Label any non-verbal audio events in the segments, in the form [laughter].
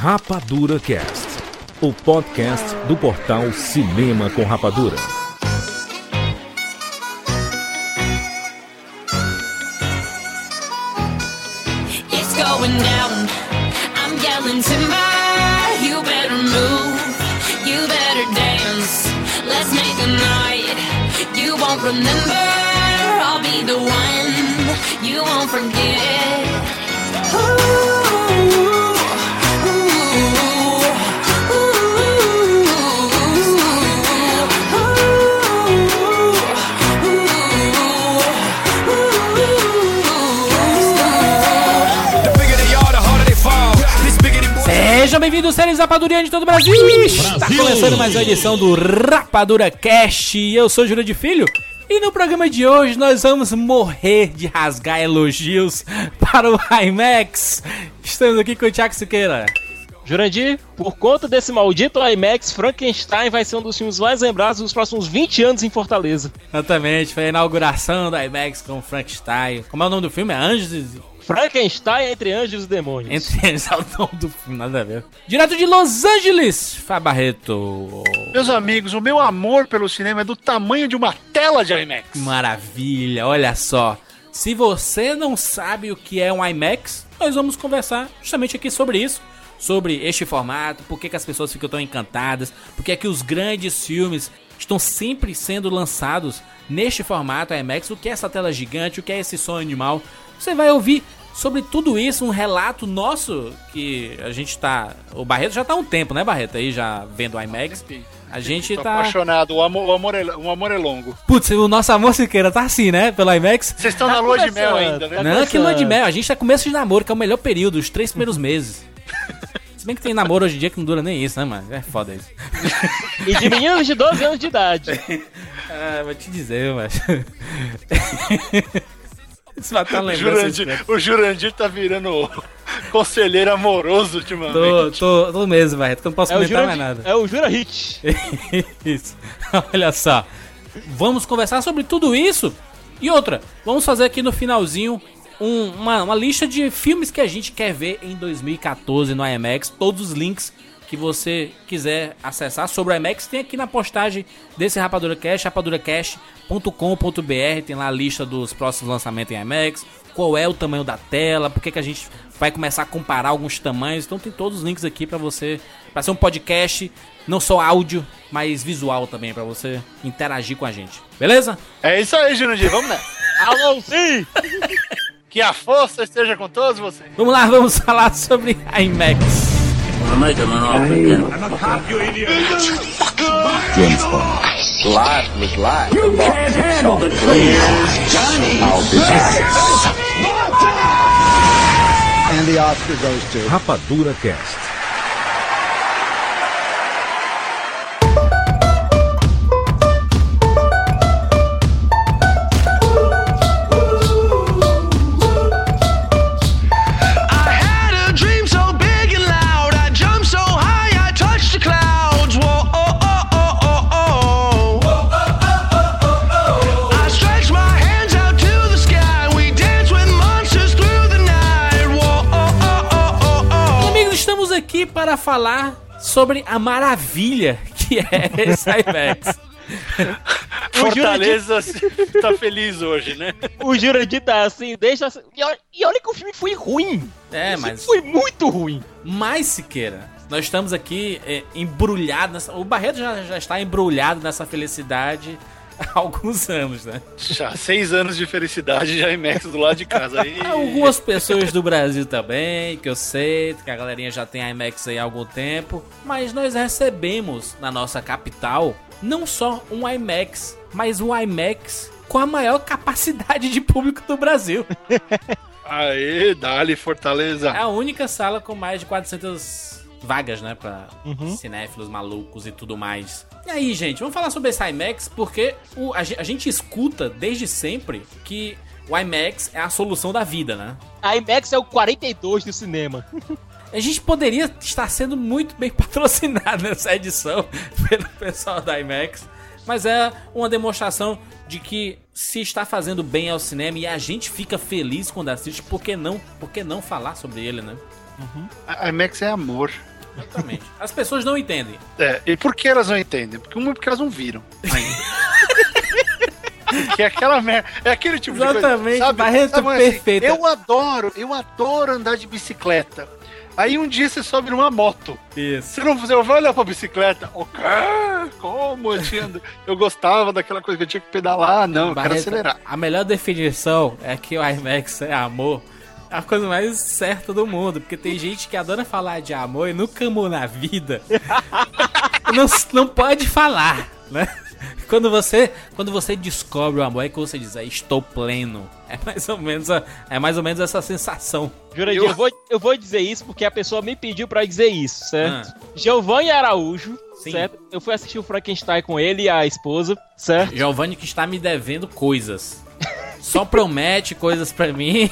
Rapadura Cast, o podcast do portal Cinema com Rapadura. It's going down. I'm yelling timber. You better move. You better dance. Let's make a night. You won't remember. I'll be the one. You won't forget. Bem-vindos, séries Rapadurianos de todo o Brasil! Está começando mais uma edição do Rapadura Cast. Eu sou Júlio de Filho e no programa de hoje nós vamos morrer de rasgar elogios [laughs] para o IMAX. Estamos aqui com o Thiago Siqueira. Jurandir, por conta desse maldito IMAX, Frankenstein vai ser um dos filmes mais lembrados dos próximos 20 anos em Fortaleza. Exatamente, foi a inauguração do IMAX com o Frankenstein. Como é o nome do filme? É Anjos e... Frankenstein entre anjos e demônios. Entre [laughs] eles é o nome do filme, nada a ver. Direto de Los Angeles, Fá Barreto. Meus amigos, o meu amor pelo cinema é do tamanho de uma tela de IMAX. Maravilha, olha só. Se você não sabe o que é um IMAX, nós vamos conversar justamente aqui sobre isso. Sobre este formato, por que, que as pessoas ficam tão encantadas, por que, é que os grandes filmes estão sempre sendo lançados neste formato IMAX, o que é essa tela gigante, o que é esse som animal. Você vai ouvir sobre tudo isso, um relato nosso que a gente tá. O Barreto já tá há um tempo, né, Barreto? Aí já vendo o IMAX. A gente Tô tá. apaixonado, o amor, o, amor é, o amor é longo. Putz, o nosso amor Siqueira tá assim, né? Pelo IMAX. Vocês estão Tá na lua de mel ainda, né? tá Não, que lua de mel. A gente tá começo de namoro, que é o melhor período, os três primeiros [laughs] meses. Se bem que tem namoro hoje em dia que não dura nem isso, né, mano? É foda isso. E de meninos de 12 anos de idade. [laughs] Ah, vou te dizer, mas. [laughs] Isso vai estar O lembrando. Jurandir, o Jurandir tá virando [laughs] conselheiro amoroso ultimamente. Tô, tô, tô mesmo, Barreto, que eu não posso É comentar mais nada. é o Jura Hit. [laughs] isso. [laughs] Olha só. Vamos conversar sobre tudo isso. E outra, vamos fazer aqui no finalzinho um- uma, uma lista de filmes que a gente quer ver em 2014 no IMAX. Todos os links que você quiser acessar sobre o IMAX tem aqui na postagem desse Rapadura Cash, rapaduracast.com.br. Tem lá a lista dos próximos lançamentos em IMAX. Qual é o tamanho da tela, por que, que a gente vai começar a comparar alguns tamanhos. Então tem todos os links aqui pra você, para ser um podcast, não só áudio, mas visual também pra você interagir com a gente. Beleza? É isso aí, Jurandir, vamos nessa. [laughs] Alô, sim! Que a força esteja com todos vocês. Vamos lá, vamos [laughs] falar sobre IMAX. Rapadura Cast. Aqui para falar sobre a maravilha que é esse IMAX. Fortaleza [laughs] tá feliz hoje, né? O Jurandir tá assim, deixa. E olha, e olha que o filme foi ruim. É, Esse mas Foi muito ruim. Mas, Siqueira, nós estamos aqui é, embrulhados. Nessa... O Barreto já, já está embrulhado nessa felicidade [laughs] há alguns anos, né? Já seis anos de felicidade já IMAX do lado de casa. Aí, [laughs] Algumas pessoas do Brasil também, que eu sei, que a galerinha já tem IMAX aí há algum tempo. Mas nós recebemos na nossa capital não só um IMAX, mas um IMAX com a maior capacidade de público do Brasil. [laughs] Aê, dali, Fortaleza. É a única sala com mais de 400 vagas, né? Pra cinéfilos malucos e tudo mais. E aí, gente, vamos falar sobre esse IMAX, porque o- a, a gente escuta desde sempre que o IMAX é a solução da vida, né? A IMAX é o 42 do cinema. [laughs] A gente poderia estar sendo muito bem [laughs] patrocinado nessa edição [laughs] pelo pessoal da IMAX, mas é uma demonstração de que se está fazendo bem ao cinema e a gente fica feliz quando assiste, por que não, por que não falar sobre ele, né? A IMAX é amor. Exatamente. As pessoas não entendem. É, e por que elas não entendem? Porque uma, porque elas não viram ainda. [laughs] Porque é aquela merda. É aquele tipo Exatamente, de coisa. Sabe? Sabe, assim, perfeita. eu adoro, eu adoro andar de bicicleta. Aí um dia você sobe numa moto. Isso. Você não você vai olhar pra bicicleta. O? Como? Eu, tinha, eu gostava daquela coisa que eu tinha que pedalar. Não, eu quero acelerar. A melhor definição é que o IMAX é amor. É a coisa mais certa do mundo. Porque tem gente que adora falar de amor e nunca amou na vida. [laughs] não, não pode falar, né? Quando você, quando você descobre o amor, é que você diz, "Ah, estou pleno. É mais ou menos, a- é mais ou menos essa sensação. Jurandir, Eu- eu... vou, eu vou dizer isso porque a pessoa me pediu pra dizer isso, certo? Giovanni Araújo, Ah. Sim. certo? Eu fui assistir o Frankenstein com ele e a esposa, certo? Giovanni que está me devendo coisas. Só promete coisas pra mim.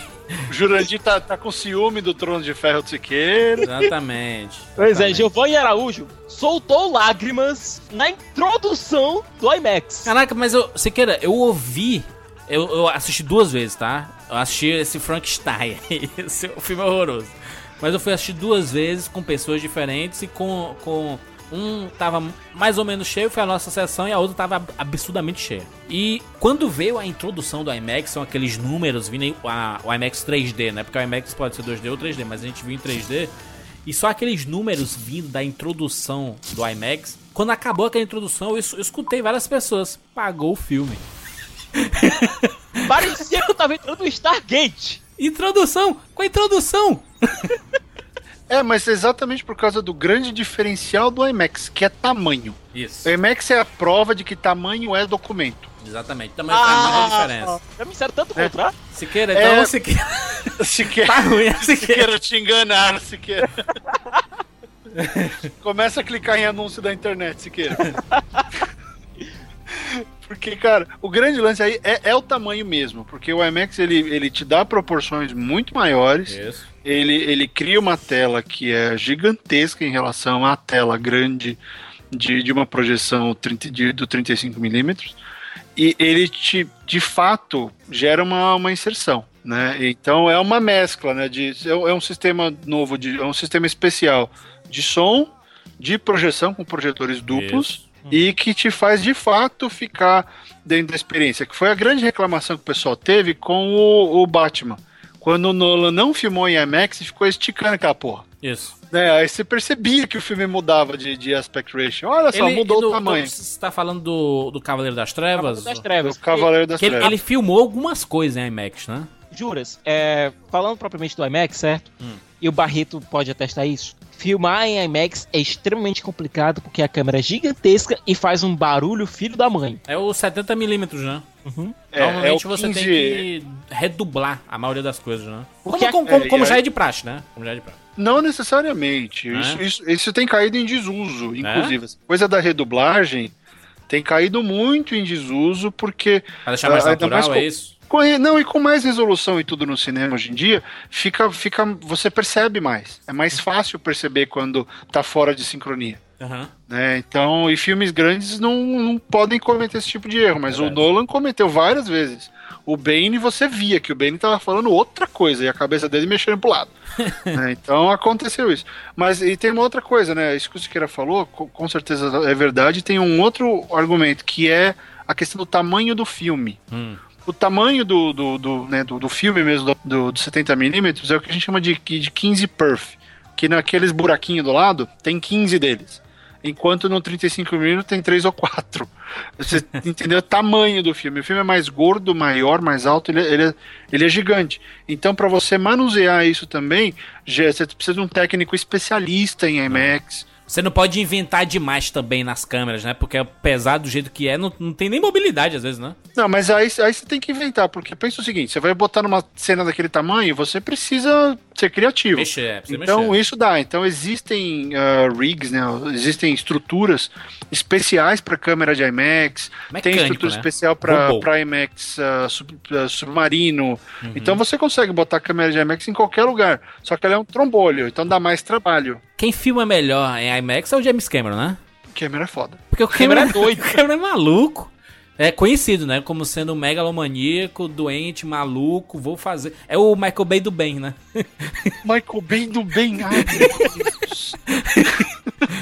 O Jurandir tá, tá com ciúme do trono de ferro do Siqueira. Exatamente. Pois é, Exatamente. Giovanni Araújo soltou lágrimas na introdução do IMAX. Caraca, mas eu, Siqueira, eu ouvi. Eu, eu assisti duas vezes, tá? Eu assisti esse Frankenstein. [laughs] esse filme é horroroso. Mas eu fui assistir duas vezes com pessoas diferentes e com. com um tava mais ou menos cheio, foi a nossa sessão, e a outra tava ab- absurdamente cheia. E quando veio a introdução do IMAX, são aqueles números vindo em- a- o IMAX 3D, né? Porque o IMAX pode ser 2D ou 3D, mas a gente viu em 3D. E só aqueles números vindo da introdução do IMAX. Quando acabou aquela introdução, eu, eu escutei várias pessoas. Pagou o filme. Parecia que eu tava entrando no Stargate. Introdução! Com a introdução! [laughs] É, mas é exatamente por causa do grande diferencial do IMAX, que é tamanho. Isso. O IMAX é a prova de que tamanho é documento. Exatamente. Também faz muita diferença. já me disseram tanto É. contrário. Siqueira, então, É. Siqueira. [laughs] Siqueira, Tá ruim, Siqueira. Siqueira te enganaram, Siqueira. [laughs] Começa a clicar em anúncio da internet, Siqueira. [laughs] Porque, cara, o grande lance aí é, é o tamanho mesmo. Porque o IMAX ele, ele te dá proporções muito maiores. Isso. Ele, ele cria uma tela que é gigantesca em relação à tela grande de, de uma projeção 30, de- do 35mm. E ele te, de fato, gera uma, uma inserção. Né? Então é uma mescla, né? De, é um- é um sistema novo, de, é um sistema especial de som, de projeção com projetores duplos Isso. E que te faz de fato ficar dentro da experiência. Que foi a grande reclamação que o pessoal teve com o, o Batman. Quando o Nolan não filmou em IMAX e ficou esticando aquela porra. Isso. Né? Aí você percebia que o filme mudava de, de aspect ratio. Olha só, mudou do- o tamanho. Você tá falando do, do Cavaleiro das Trevas? das O trevas. Cavaleiro das Que ele, Trevas. ele filmou algumas coisas em IMAX, né? Juras, é, falando propriamente do IMAX, certo? Hum. E o Barreto pode atestar isso. Filmar em IMAX é extremamente complicado porque a câmera é gigantesca e faz um barulho filho da mãe. É o 70mm, né? É, é o Normalmente você 15 tem que redublar a maioria das coisas, né? Como, Porque a- como, como- é, como e já é de praxe, né? Como já é de praxe. Não necessariamente. Né? Isso, isso, isso tem caído em desuso, inclusive. Essa Coisa da redublagem tem caído muito em desuso, porque. Pra deixar mais natural, mais é com- isso? Não, e com mais resolução e tudo no cinema hoje em dia, fica, fica, você percebe mais. É mais fácil perceber quando tá fora de sincronia. Aham. né? Então, e filmes grandes não, não podem cometer esse tipo de erro, mas Verdade. o Nolan cometeu várias vezes. O Bane, você via que o Bane tava falando outra coisa e a cabeça dele mexendo pro lado. [laughs] né? Então aconteceu isso. Mas e tem uma outra coisa, né? Isso que o Siqueira falou, co- com certeza é verdade. Tem um outro argumento que é a questão do tamanho do filme. Hum. O tamanho do, do, do, né, do, do filme mesmo, do, do, do 70mm, é o que a gente chama de, de 15 perf. Que naqueles buraquinhos do lado, tem 15 deles. Enquanto no 35mm tem 3 ou 4. Você [laughs] entendeu o tamanho do filme? O filme é mais gordo, maior, mais alto, ele, é- ele, é, ele é gigante. Então, para você manusear isso também, já- você precisa de um técnico especialista em IMAX. Você não pode inventar demais também nas câmeras, né? Porque pesado do jeito que é, não, não tem nem mobilidade às vezes, né? Não, mas aí, aí você tem que inventar, porque pensa o seguinte: você vai botar numa cena daquele tamanho, você precisa ser criativo. Mexer, é, precisa Então mexer. isso dá. Então existem ah, rigs, né? Existem estruturas especiais para câmera de IMAX. tem Mecânico, estrutura né? especial para. IMAX ah, sub- ah, submarino. Uhum. Então você consegue botar a câmera de IMAX em qualquer lugar. Só que ela é um trombolho, então dá mais trabalho. Quem filma melhor em IMAX é o James Cameron, né? Câmera é foda. Porque o Cameron Cameron é doido. [laughs] O Cameron é maluco. É conhecido, né? Como sendo um megalomaníaco, doente, maluco, vou fazer. É o Michael Bay do bem, né? [laughs] Michael Bay do bem. Ai, meu Deus.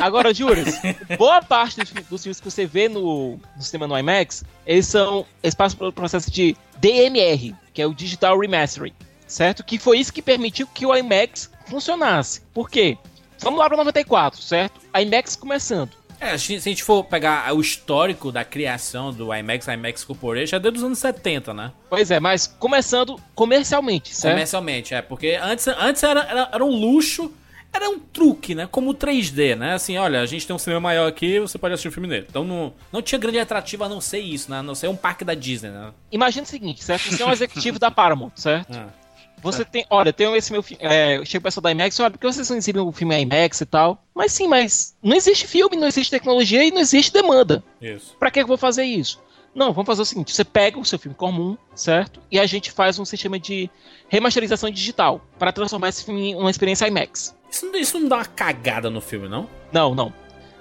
Agora, Juras, boa parte dos filmes que você vê no, no cinema no IMAX, eles são. Eles passam pelo processo de DMR, que é o Digital Remastering, certo? Que foi isso que permitiu que o IMAX funcionasse. Por quê? Vamos lá para 94, certo? IMAX começando. É, se a gente for pegar o histórico da criação do IMAX, IMAX Corporation, é desde os anos 70, né? Pois é, mas começando comercialmente, certo? Comercialmente, é. Porque antes, antes era, era, era um luxo, era um truque, né? Como o 3D, né? Assim, olha, a gente tem um cinema maior aqui, você pode assistir o filme nele. Então não, não tinha grande atrativo a não ser isso, né? A não ser um parque da Disney, né? Imagina o seguinte, certo? Você é um executivo da Paramount, certo? Ah. [laughs] Você tem, olha, tem esse meu filme, é, chega o pessoal da IMAX, olha, por que vocês não exibem o filme IMAX e tal? Mas sim, mas não existe filme, não existe tecnologia e não existe demanda. Isso. Pra que eu vou fazer isso? Não, vamos fazer o seguinte, você pega o seu filme comum, certo? E a gente faz um sistema de remasterização digital para transformar esse filme em uma experiência IMAX. Isso, não- isso não dá uma cagada no filme, não? Não, não.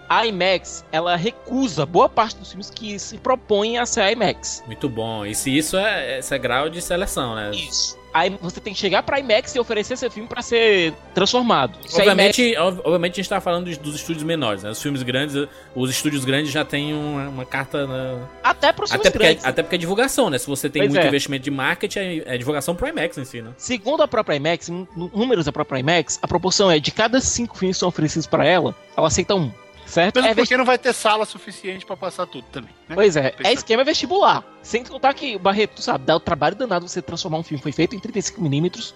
A IMAX, ela recusa boa parte dos filmes que se propõem a ser IMAX. Muito bom. E se isso é, esse é grau de seleção, né? Isso. Aí você tem que chegar pra IMAX e oferecer seu filme pra ser transformado. Se Obviamente, ob- obviamente a gente tá falando dos, dos estúdios menores, né? Os filmes grandes, os estúdios grandes já têm uma, uma carta. né? IMAX, até pros filmes Até porque, é, grandes. até porque é divulgação, né? Se você tem Pois muito é. investimento de marketing, é, é divulgação pro IMAX em si, né? Segundo a própria IMAX, números da própria IMAX, a proporção é de cada cinco filmes que são oferecidos pra ela, ela aceita um. Certo? Mesmo É porque não vai ter sala suficiente pra passar tudo também. né? Pois é, é esquema vestibular. Sem contar que, Barreto, tu sabe, dá o trabalho danado você transformar um filme que foi feito em 35mm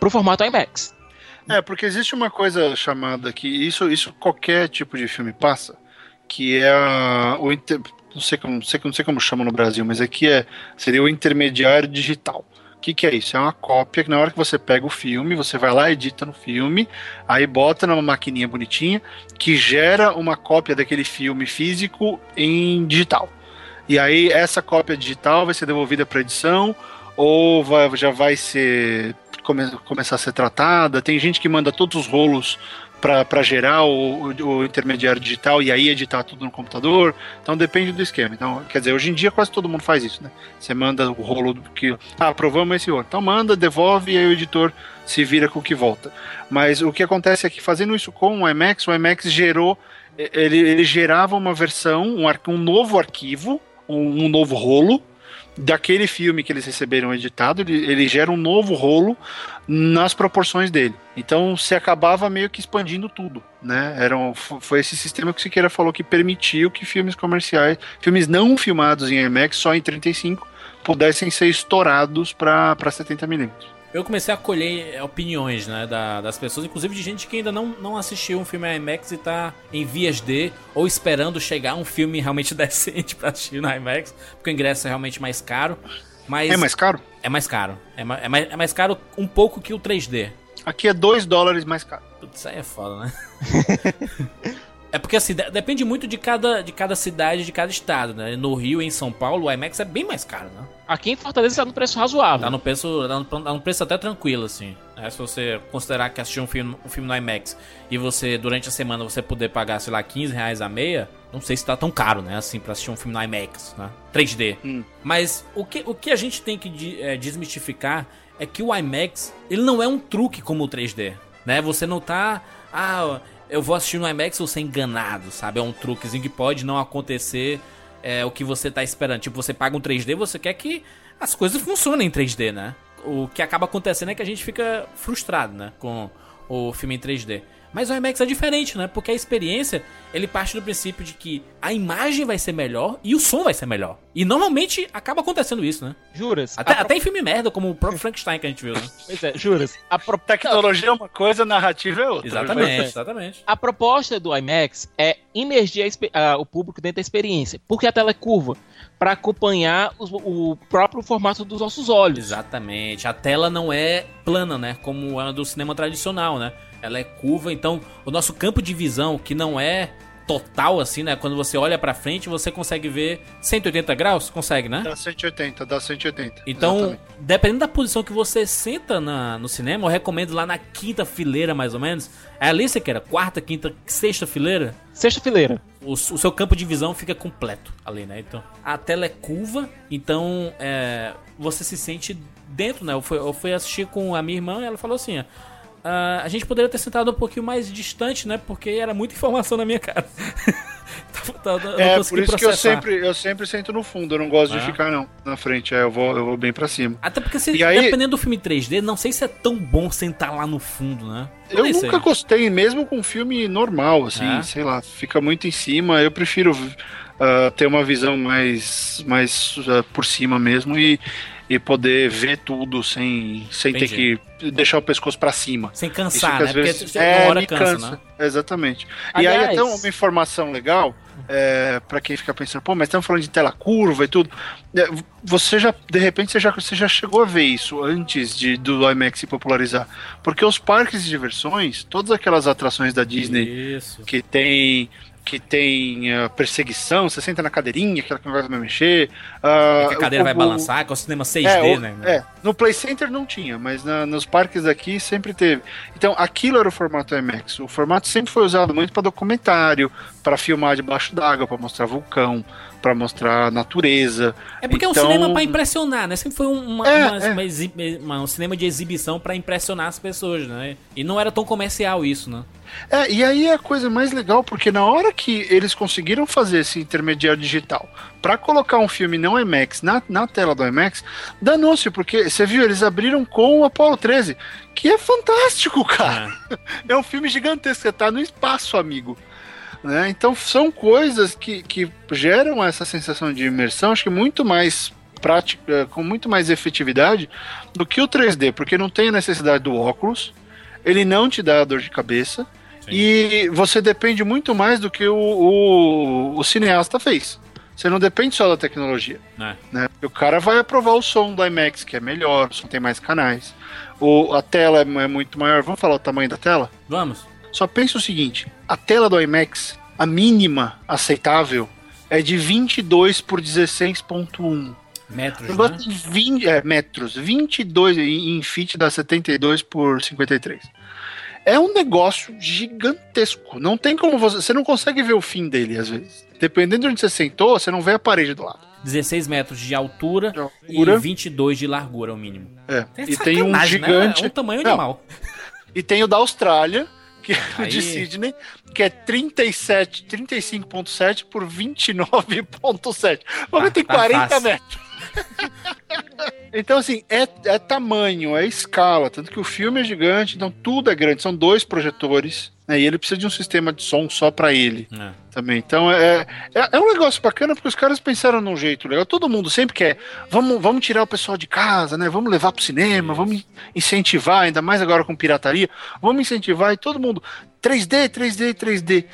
pro formato IMAX. É, porque existe uma coisa chamada que isso, isso qualquer tipo de filme passa, que é a- o inter- não sei como, não sei, não sei como chama no Brasil, mas aqui é seria o intermediário digital. O que, que é isso? É uma cópia que na hora que você pega o filme, você vai lá, edita no filme, aí bota numa maquininha bonitinha que gera uma cópia daquele filme físico em digital. E aí essa cópia digital vai ser devolvida para edição ou vai- já vai ser come- começar a ser tratada. Tem gente que manda todos os rolos para gerar o, o- intermediário digital e aí editar tudo no computador. Então depende do esquema. Então, quer dizer, hoje em dia quase todo mundo faz isso, né? Você manda o rolo do que. Ah, aprovamos esse rolo. Então manda, devolve e aí o editor se vira com o que volta. Mas o que acontece é que fazendo isso com o IMAX, o IMAX gerou. Ele, ele gerava uma versão, um, ar- um novo arquivo, um, um novo rolo daquele filme que eles receberam editado, ele, ele gera um novo rolo nas proporções dele. Então se acabava meio que expandindo tudo, né? Era um- fo- foi esse sistema que o Siqueira falou que permitiu que filmes comerciais, filmes não filmados em IMAX só em 35 pudessem ser estourados para 70mm. Eu comecei a colher é, opiniões, né, da- das pessoas, inclusive de gente que ainda não, não assistiu um filme IMAX e tá em vias de, ou esperando chegar um filme realmente [laughs] decente pra assistir no IMAX, porque o ingresso é realmente mais caro. Mas É mais caro? é mais caro. É, ma- é mais, é mais caro um pouco que o 3D. Aqui é 2 dólares mais caro. Putz, isso aí é foda, né? [laughs] é porque assim, de- depende muito de cada, de cada cidade, de cada estado, né? No Rio e em São Paulo, o IMAX é bem mais caro, né? Aqui em Fortaleza tá no preço razoável. Tá no preço, tá no, tá no preço até tranquilo, assim. É, se você considerar que assistir um filme, um filme no IMAX e você, durante a semana, você poder pagar, sei lá, 15 reais a meia, não sei se tá tão caro, né? Assim, pra assistir um filme no IMAX, né? 3D. Hum. Mas o que, o que a gente tem que de- é, desmistificar é que o IMAX, ele não é um truque como o 3D, né? Você não tá... Ah, eu vou assistir no IMAX vou ser enganado, sabe? É um truquezinho que pode não acontecer é, o que você tá esperando. Tipo, você paga um 3D, você quer que as coisas funcionem em 3D, né? O que acaba acontecendo é que a gente fica frustrado, né? Com o filme em 3D. Mas o IMAX é diferente, né? Porque a experiência, ele parte do princípio de que a imagem vai ser melhor e o som vai ser melhor. E normalmente acaba acontecendo isso, né? Juras? Até, A pro- até em filme merda, como o próprio Frankenstein que a gente viu, né? Pois é, juras. A, pro- Tecnologia é uma coisa, narrativa é outra. Exatamente, exatamente. a proposta do IMAX é imergir a a- o público dentro da experiência. Porque a tela é curva. Para acompanhar os- o próprio formato dos nossos olhos. Exatamente. A tela não é plana, né? Como a do cinema tradicional, né? Ela é curva, então o nosso campo de visão, que não é total, assim, né? Quando você olha pra frente, você consegue ver 180 graus? Consegue, né? Dá 180, dá 180. Então, exatamente. dependendo da posição que você senta na- no cinema, eu recomendo lá na quinta fileira, mais ou menos. É ali, você quer? Quarta, quinta, sexta fileira? Sexta fileira. o, o seu campo de visão fica completo ali, né? Então, a tela é curva, então é, você se sente dentro, né? Eu fui, eu fui assistir com a minha irmã e ela falou assim: ó, "Ah, a gente poderia ter sentado um pouquinho mais distante, né? Porque era muita informação na minha cara. [laughs] Eu não É, por isso que eu processar. sempre, eu sempre sento no fundo, eu não gosto de ficar não, na frente, é, eu vou, eu vou bem pra cima. Até porque, se, E aí- dependendo do filme 3D, não sei se é tão bom sentar lá no fundo, né? Eu nunca gostei, mesmo com filme normal, assim, É? sei lá, fica muito em cima. Eu prefiro ah, ter uma visão mais, mais ah, por cima mesmo e, e poder ver tudo sem, sem ter que deixar o pescoço pra cima. Sem cansar, que né? às vezes Porque é, uma hora me cansa, né? Exatamente. E aí Aliás- até uma informação legal, é, para quem fica pensando, pô, mas estamos falando de tela curva e tudo. É, Você já, de repente, você já, você já chegou a ver isso antes de, do IMAX se popularizar. Porque os parques de diversões, todas aquelas atrações da Disney Isso. que tem que tem eh, perseguição, você senta na cadeirinha, aquela que não vai mexer. ah, que a cadeira o- vai o- balançar, com o cinema 6D, é, o- né? é, no Play Center não tinha, mas na- nos parques aqui sempre teve. Então, aquilo era o formato IMAX. O formato sempre foi usado muito para documentário, para filmar debaixo d'água, para mostrar vulcão, para mostrar natureza. É porque é um Então- cinema pra impressionar, né? Sempre foi um, uma- É, uma- é. uma um cinema de exibição pra impressionar as pessoas, né? E não era tão comercial isso, né? É, e aí é a coisa mais legal, porque na hora que eles conseguiram fazer esse intermediário digital para colocar um filme não IMAX na, na tela do IMAX, danou-se, porque você viu, eles abriram com o Apollo 13, que é fantástico, [laughs] cara. É um filme gigantesco, você tá no espaço, amigo. Né? Então são coisas que, que geram essa sensação de imersão, acho que muito mais prática, com muito mais efetividade do que o 3D, porque não tem a necessidade do óculos, ele não te dá dor de cabeça, e você depende muito mais do que o, o, o cineasta fez. Você não depende só da tecnologia. É. Né? O cara vai aprovar o som do IMAX, que é melhor, o som tem mais canais. O, a tela é, é muito maior. Vamos falar o tamanho da tela? Vamos. Só pensa o seguinte: a tela do IMAX, a mínima aceitável, é de 22 por 16.1. Metros, Eu né? gosto de 20 é, metros. 22 em, em feet dá 72 por 53. É um negócio gigantesco. Não tem como você. Você não consegue ver o fim dele, às vezes. Dependendo de onde você sentou, você não vê a parede do lado. 16 metros de altura, De altura. e 22 de largura, o mínimo. É. É E tem um né? gigante. É um tamanho Não, animal. E tem o da Austrália, que é o Aí. de Sydney, que é 37, 35.7 por 29.7. O bagulho tem tá 40 fácil. metros. [laughs] então, assim, é, é tamanho, é escala. Tanto que o filme é gigante, então tudo é grande. São dois projetores. né, e ele precisa de um sistema de som só pra ele É. também. Então é, é, é um negócio bacana porque os caras pensaram num jeito legal. Todo mundo sempre quer. Vamos, vamos tirar o pessoal de casa, né? Vamos levar pro cinema, vamos incentivar, ainda mais agora com pirataria. Vamos incentivar e todo mundo. 3D, 3D, 3D.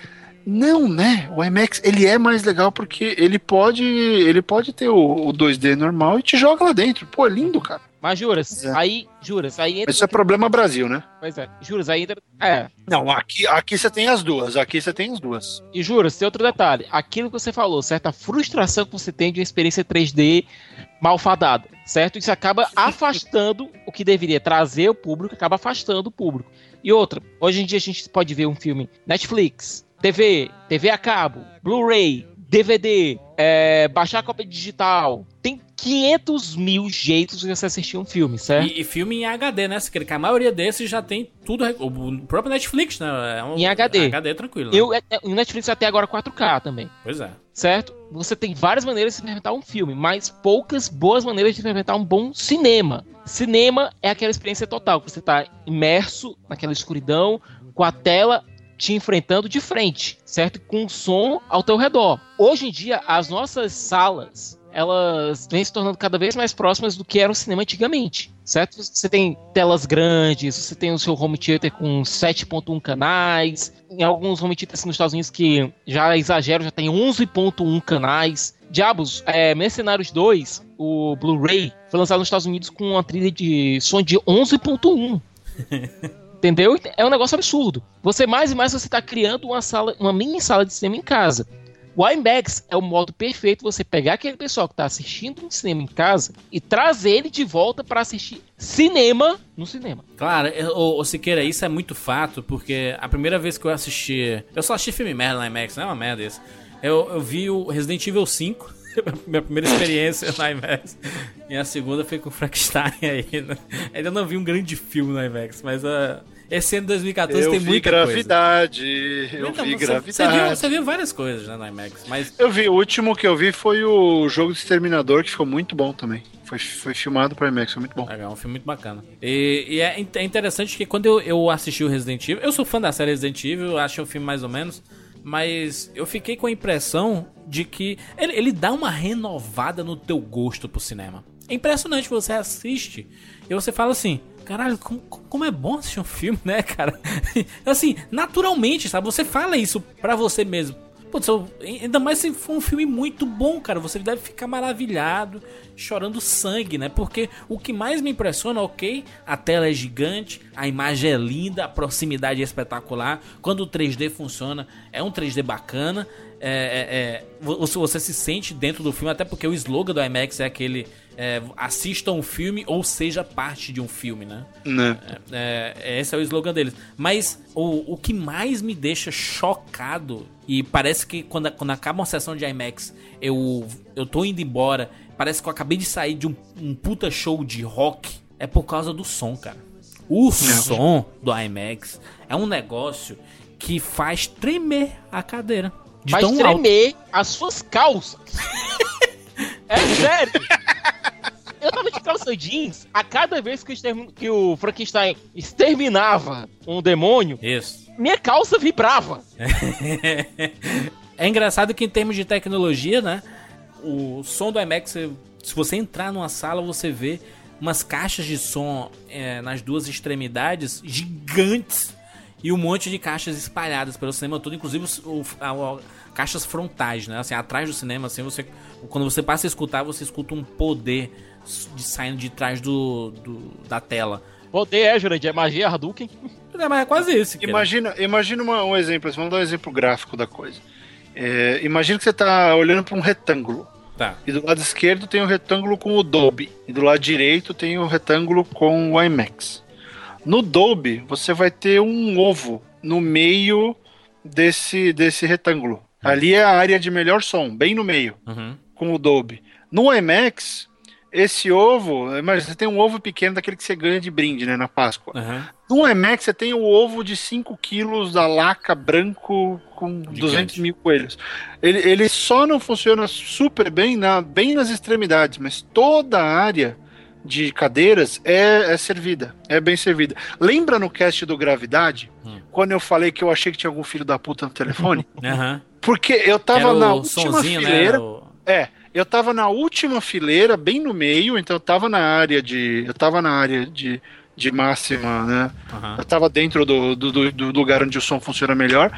Não, né? O IMAX ele é mais legal porque ele pode ele pode ter o, o 2D normal e te joga lá dentro. Pô, é lindo, cara. Mas juras, É. aí, juras, aí entra. Isso é problema Brasil, né? Pois é, juras, aí entra. É. Não, aqui, aqui você tem as duas. Aqui você tem as duas. E juras, tem outro detalhe. Aquilo que você falou, certa frustração que você tem de uma experiência 3D malfadada, certo? Isso acaba [laughs] afastando o que deveria trazer o público, acaba afastando o público. E outra, hoje em dia a gente pode ver um filme Netflix, TV, TV a cabo, Blu-ray, DVD, é, baixar a cópia digital. Tem 500 mil jeitos de você assistir um filme, certo? E, e filme em HD, né? Se quer que a maioria desses já tem tudo. O próprio Netflix, né? É um, Em HD. HD tranquilo. né? Eu, é, é, o Netflix até agora 4K também. Pois é. certo? Você tem várias maneiras de experimentar um filme, mas poucas boas maneiras de experimentar um bom cinema. Cinema é aquela experiência total, que você está imerso naquela escuridão, com a tela te enfrentando de frente, certo? Com som ao teu redor. Hoje em dia, as nossas salas, elas vêm se tornando cada vez mais próximas do que era o cinema antigamente, certo? Você tem telas grandes, você tem o seu home theater com 7.1 canais, em alguns home theaters nos Estados Unidos que já exagero, já tem 11.1 canais. Diabos, é, Mercenários 2, o Blu-ray, foi lançado nos Estados Unidos com uma trilha de som de 11.1. [laughs] Entendeu? É um negócio absurdo. Você mais e mais você está criando uma sala, uma mini sala de cinema em casa. O IMAX é o modo perfeito você pegar aquele pessoal que está assistindo um cinema em casa e trazer ele de volta para assistir cinema no cinema. Claro, o, Siqueira, isso é muito fato, porque a primeira vez que eu assisti. Eu só assisti filme merda na IMAX, não é uma merda isso. Eu, eu vi o Resident Evil 5. [laughs] Minha primeira experiência na IMAX. E a segunda foi com o Frankenstein aí. Né? Ainda não vi um grande filme na IMAX, mas uh, esse ano de 2014 eu tem muita gravidade, coisa. eu Então, vi você, gravidade. Você viu, você viu várias coisas né, na IMAX, mas Eu vi, o último que eu vi foi o jogo do Exterminador, que ficou muito bom também. Foi, foi filmado para IMAX, foi muito bom. Legal, é um filme muito bacana. E, e é, é interessante que quando eu, eu assisti o Resident Evil, eu sou fã da série Resident Evil, achei o filme mais ou menos, mas eu fiquei com a impressão de que ele, ele dá uma renovada no teu gosto pro cinema. É impressionante, você assiste e você fala assim, caralho, como, como é bom assistir um filme, né, cara? [laughs] assim, naturalmente, sabe? Você fala isso pra você mesmo. Putz, ainda mais se for um filme muito bom, cara. Você deve ficar maravilhado, chorando sangue, né? Porque o que mais me impressiona, ok, a tela é gigante, a imagem é linda, a proximidade é espetacular. Quando o 3D funciona, é um 3D bacana. É, é, é, você, você se sente dentro do filme, até porque o slogan do IMAX é aquele. É, assista um filme ou seja parte de um filme, né? Né? É, esse é o slogan deles. Mas o, o que mais me deixa chocado, e parece que quando, quando acaba uma sessão de IMAX, eu, eu tô indo embora, parece que eu acabei de sair de um, um puta show de rock, é por causa do som, cara. O som do IMAX é um negócio que faz tremer a cadeira. De Vai tão alto. tremer as suas calças. [laughs] é sério. Eu tava de calça jeans a cada vez que extermin- que o Frankenstein exterminava um demônio, Isso. minha calça vibrava. [laughs] É engraçado que em termos de tecnologia, né? O som do IMAX, se você entrar numa sala, você vê umas caixas de som é, nas duas extremidades gigantes e um monte de caixas espalhadas pelo cinema todo, inclusive o- a- a- caixas frontais, né? Assim, atrás do cinema, assim, você quando você passa a escutar, você escuta um poder de saindo de trás do, do- da tela. Poder é, Jurandir, é magia Hadouken. É, mas é quase isso. cara. Imagina, imagina uma- um exemplo, vamos dar um exemplo gráfico da coisa. É, imagina que você está olhando para um retângulo. Tá. E do lado esquerdo tem o retângulo com o Dolby. E do lado direito tem o retângulo com o IMAX. No Dolby, você vai ter um ovo no meio desse, desse retângulo. Ali é a área de melhor som, bem no meio, Uhum. com o Dolby. No IMAX, esse ovo, imagina, você tem um ovo pequeno daquele que você ganha de brinde, né, na Páscoa. Uhum. No IMAX você tem o ovo de 5 quilos da laca branco com 200 mil coelhos. Ele, ele só não funciona super bem, na, bem nas extremidades, mas toda a área de cadeiras é, é servida, é bem servida. Lembra no cast do Gravidade, Hum. quando eu falei que eu achei que tinha algum filho da puta no telefone? [laughs] Aham. Porque eu tava na última sonzinho, fileira. né? o- É, eu tava na última fileira, bem no meio, então eu tava na área de. Eu tava na área de, de máxima, né? Aham. Eu tava dentro do, do, do- do lugar onde o som funciona melhor.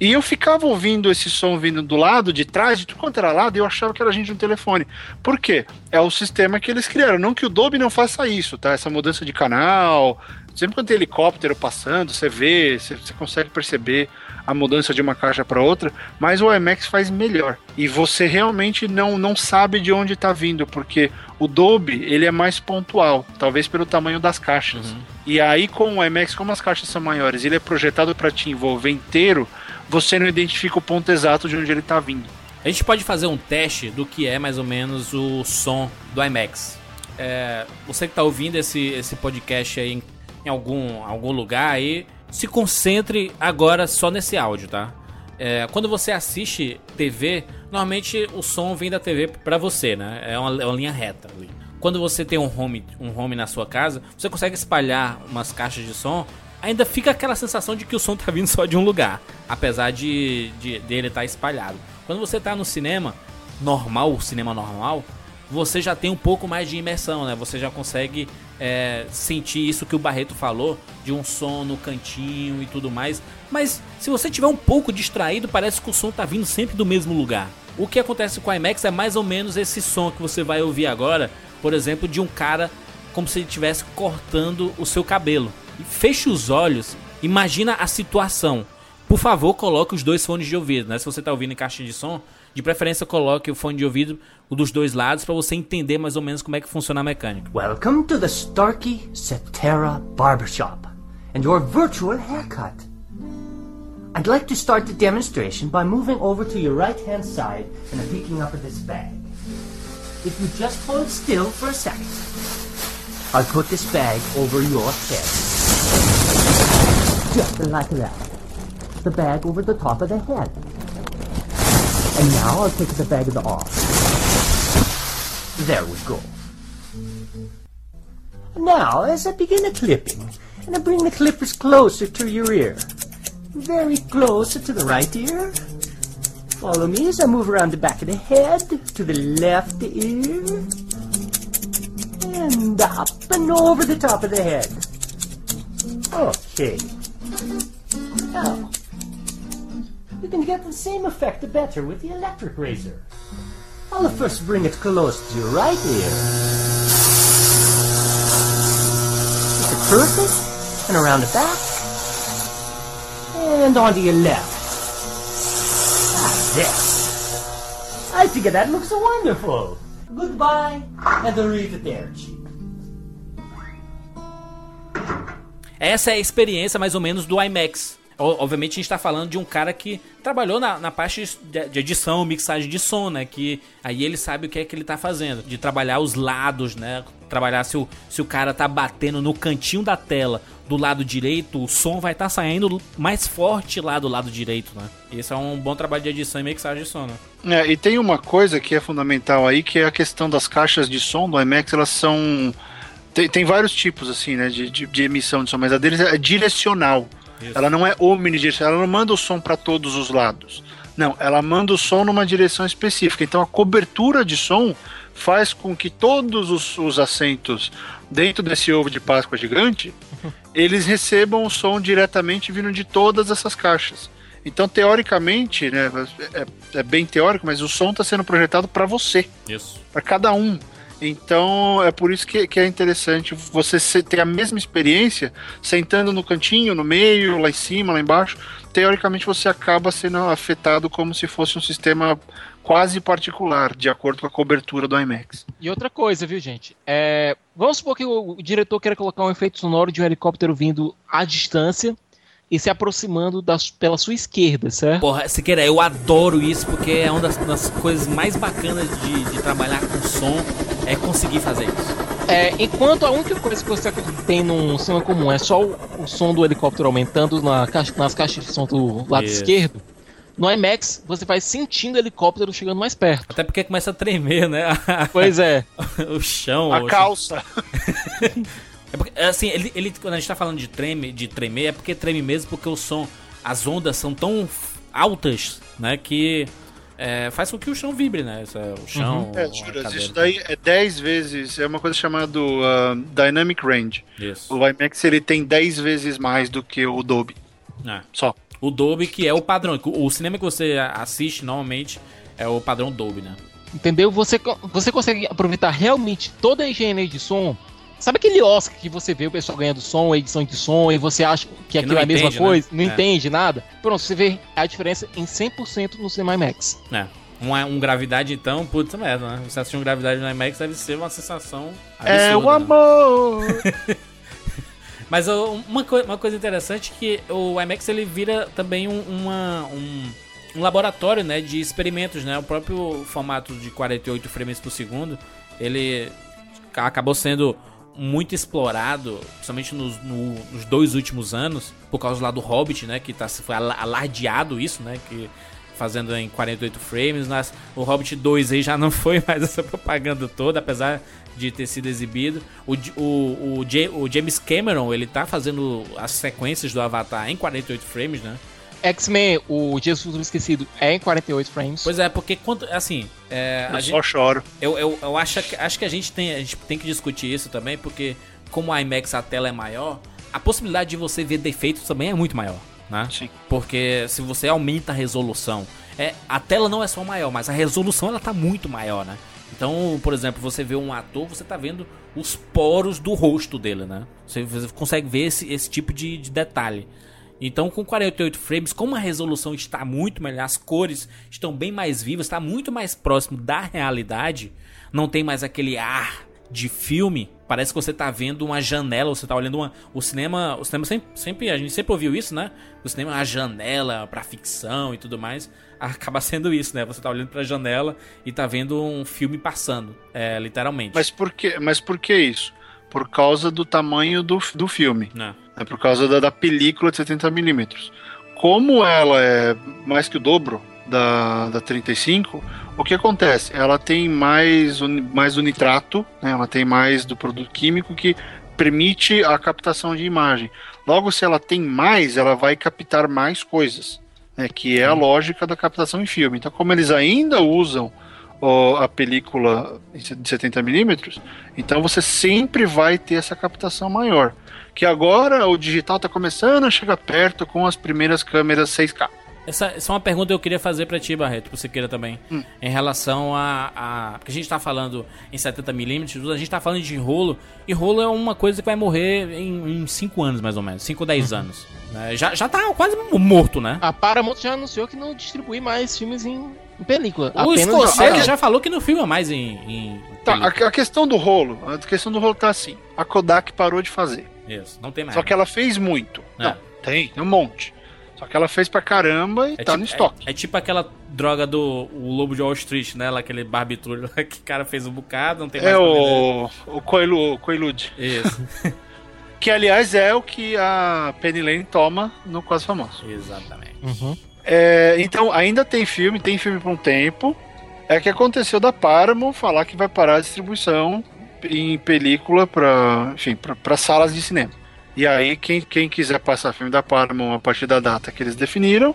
E eu ficava ouvindo esse som vindo do lado, de trás, de tudo quanto era lado, e eu achava que era gente no telefone. Por quê? É o sistema que eles criaram. Não que o Dolby não faça isso, tá? Essa mudança de canal. Sempre quando tem helicóptero passando, você vê, você, você consegue perceber a mudança de uma caixa para outra, mas o IMAX faz melhor. E você realmente não, não sabe de onde está vindo, porque o Dolby ele é mais pontual, talvez pelo tamanho das caixas. E aí com o IMAX, como as caixas são maiores, ele é projetado para te envolver inteiro, você não identifica o ponto exato de onde ele está vindo. A gente pode fazer um teste do que é mais ou menos o som do IMAX. É, você que está ouvindo esse, esse podcast aí em, em algum, algum lugar aí, se concentre agora só nesse áudio, tá? É, quando você assiste TV, normalmente o som vem da TV pra você, né? É uma, é uma linha reta ali. Quando você tem um home, um home na sua casa, você consegue espalhar umas caixas de som, ainda fica aquela sensação de que o som tá vindo só de um lugar, apesar de, de dele estar espalhado. Quando você tá no cinema normal, cinema normal, você já tem um pouco mais de imersão, né? Você já consegue é, sentir isso que o Barreto falou, de um som no cantinho e tudo mais. Mas se você tiver um pouco distraído, parece que o som tá vindo sempre do mesmo lugar. O que acontece com o IMAX é mais ou menos esse som que você vai ouvir agora, por exemplo, de um cara como se ele estivesse cortando o seu cabelo. feche os olhos, imagina a situação. Por favor, coloque os dois fones de ouvido, né? Se você tá ouvindo em caixa de som, de preferência coloque o fone de ouvido dos dois lados para você entender mais ou menos como é que funciona a mecânica. Welcome to the Starkey Cetera Barbershop and your virtual haircut. I'd like to start the demonstration by moving over to your right hand side and picking up this bag. If you just hold still for a second, I'll put this bag over your head. Just like that. The bag over the top of the head. And now I'll take the bag off. There we go. Now, as I begin the clipping, and I bring the clippers closer to your ear, very close to the right ear. Follow me as I move around the back of the head to the left ear, and up and over the top of the head. Okay. Now, you can get the same effect better with the electric razor. I'll first bring it close to your right ear. It's the perfect, and around the back, and onto your left. Ah, this. I think that looks wonderful. Goodbye, and arrivederci. Essa é a experiência mais ou menos do IMAX. Obviamente a gente tá falando de um cara que trabalhou na, na parte de, edição, mixagem de som, né? Que aí ele sabe o que é que ele tá fazendo. De trabalhar os lados, né? Trabalhar se o, se o cara tá batendo no cantinho da tela do lado direito, o som vai estar tá saindo mais forte lá do lado direito, né? Esse é um bom trabalho de edição e mixagem de som, né? É, e tem uma coisa que é fundamental aí, que é a questão das caixas de som do IMAX, elas são. Tem, tem vários tipos, assim, né, de, de, de emissão de som, mas a deles é direcional. Ela não é omnidirecional, ela não manda o som para todos os lados. Não, ela manda o som numa direção específica. Então a cobertura de som faz com que todos os, os assentos dentro desse ovo de Páscoa gigante [laughs] eles recebam o som diretamente vindo de todas essas caixas. Então, teoricamente, né, é, é bem teórico, mas o som está sendo projetado para você, Isso. para cada um. Então, é por isso que, que é interessante você se- ter a mesma experiência sentando no cantinho, no meio, lá em cima, lá embaixo. Teoricamente, você acaba sendo afetado como se fosse um sistema quase particular, de acordo com a cobertura do IMAX. E outra coisa, viu, gente? É, vamos supor que o, o diretor queira colocar um efeito sonoro de um helicóptero vindo à distância e se aproximando da, pela sua esquerda, certo? Porra, Siqueira, eu adoro isso porque é uma das, das coisas mais bacanas de, de trabalhar com som é conseguir fazer isso. É, enquanto a única coisa que você tem num cinema comum é só o, o som do helicóptero aumentando na caixa- nas caixas de som do lado Isso. esquerdo, no IMAX você vai sentindo o helicóptero chegando mais perto. Até porque começa a tremer, né? [laughs] Pois é. o chão. A o- calça. [laughs] É porque, assim, ele, ele- quando a gente tá falando de treme, de tremer, é porque treme mesmo porque o som, as ondas são tão altas, né, que é, faz com que o chão vibre, né? Essa- O chão. É, a juras, isso daí é 10 vezes, é uma coisa chamada uh, Dynamic Range. Isso. O IMAX ele tem 10 vezes mais do que o Dolby, É. só. O Dolby, que é o padrão. O cinema que você assiste normalmente é o padrão Dolby, né? Entendeu? Você, você consegue aproveitar realmente toda a engenharia de som. Sabe aquele Oscar que você vê o pessoal ganhando som, edição de som, e você acha que aquilo é a mesma entende, né? coisa, não É. entende nada? Pronto, você vê a diferença em 100% no cinema IMAX. É. Um, um gravidade, então, puta merda, né? Você assistir um gravidade no IMAX deve ser uma sensação absurda. É o né? amor! [laughs] Mas ó, uma, coi- uma coisa interessante é que o IMAX ele vira também um, uma- um, um laboratório né, de experimentos. Né? O próprio formato de 48 frames por segundo ele ca- acabou sendo muito explorado, principalmente nos, no- nos dois últimos anos, por causa lá do Hobbit, né? Que tá, foi ala- alardeado isso, né? Que fazendo em 48 frames. O Hobbit 2 aí já não foi mais [laughs] essa propaganda toda, apesar de ter sido exibido. O, o, o, o James Cameron, ele tá fazendo as sequências do Avatar em 48 frames, né? X-Men, o do Futuro Esquecido, é em 48 frames. Pois é, porque quando, assim, é, Eu gente, só choro. eu, eu, eu acho, que, acho que a gente, tem, a gente tem que discutir isso também, porque como a IMAX a tela é maior, a possibilidade de você ver defeitos também é muito maior, né? Sim. Porque se você aumenta a resolução, é, a tela não é só maior, mas a resolução ela tá muito maior, né? Então, por exemplo, você vê um ator, você tá vendo os poros do rosto dele, né? Você, você consegue ver esse, esse tipo de, de detalhe. Então, com 48 frames, como a resolução está muito melhor, as cores estão bem mais vivas, está muito mais próximo da realidade, não tem mais aquele ar de filme. Parece que você tá vendo uma janela, você tá olhando uma. O cinema. O cinema sempre, sempre. A gente sempre ouviu isso, né? O cinema é uma janela pra ficção e tudo mais. [laughs] Acaba sendo isso, né? Você tá olhando pra janela e tá vendo um filme passando. É, literalmente. Mas por que, mas por que isso? Por causa do tamanho do, do filme. Né? É por causa da, da película de 70mm. Como ela é mais que o dobro da, da 35, o que acontece? Ela tem mais, uni- mais o nitrato, né? ela tem mais do produto químico que permite a captação de imagem. Logo, se ela tem mais, ela vai captar mais coisas, né? que é a lógica da captação em filme. Então, como eles ainda usam a película de 70mm, então você sempre vai ter essa captação maior. Que agora o digital está começando a chegar perto com as primeiras câmeras 6K. Essa, essa é uma pergunta que eu queria fazer pra ti, Barreto, você queira também. Em relação a, a. Porque a gente tá falando em 70mm, a gente tá falando de rolo, e rolo é uma coisa que vai morrer em 5 anos, mais ou menos. 5 ou 10 anos. né? Já, já tá quase morto, né? A Paramount já anunciou que não distribui mais filmes em, em película. O Scorsese já falou que não filma mais em. em Tá, a, a questão do rolo, a questão do rolo tá assim. A Kodak parou de fazer. Isso, não tem mais. Só que ela fez muito. É. Não, tem, tem um monte. Só que ela fez pra caramba e É tá tipo, no estoque. É, é tipo aquela droga do o Lobo de Wall Street, né? Lá, aquele barbitúrio lá que o cara fez um bocado, não tem mais É, pra vender. o, o Coilu, o Coilude. Isso, [laughs] Que, aliás, é o que a Penny Lane toma no Quase Famoso. exatamente. Uhum. É, então, ainda tem filme, tem filme por um tempo. É que aconteceu da Paramount falar que vai parar a distribuição em película para, enfim, para salas de cinema. E aí, quem, quem quiser passar filme da Paramount a partir da data que eles definiram,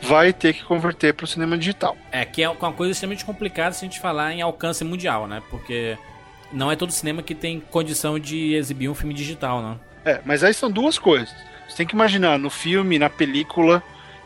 vai ter que converter para o cinema digital. É, que é uma coisa extremamente complicada se a gente falar em alcance mundial, né? Porque não é todo cinema que tem condição de exibir um filme digital, né? É, mas aí são duas coisas. Você tem que imaginar no filme, na película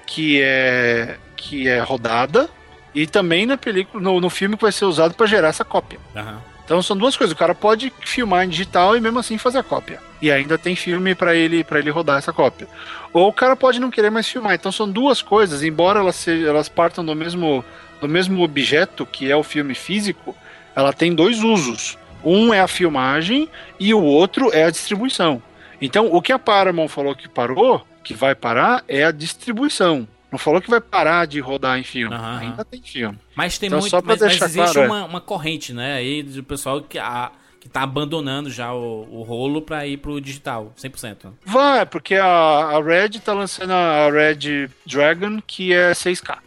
que é que é rodada e também na película, no, no filme que vai ser usado para gerar essa cópia. Aham. Então são duas coisas. O cara pode filmar em digital e mesmo assim fazer a cópia. E ainda tem filme para ele para ele rodar essa cópia. Ou o cara pode não querer mais filmar. Então são duas coisas, embora elas sejam, elas partam do mesmo do mesmo objeto que é o filme físico, ela tem dois usos. Um é a filmagem e o outro é a distribuição. Então o que a Paramount falou que parou, que vai parar é a distribuição. Não falou que vai parar de rodar em filme. Aham, Ainda tem filme. Mas tem Então, muito. só Mas, mas deixar existe claro, é. uma, uma corrente, né? Aí do pessoal que, a, que tá abandonando já o, o rolo pra ir pro digital, 100%. Vai, porque a, a Red tá lançando a Red Dragon, que é 6K.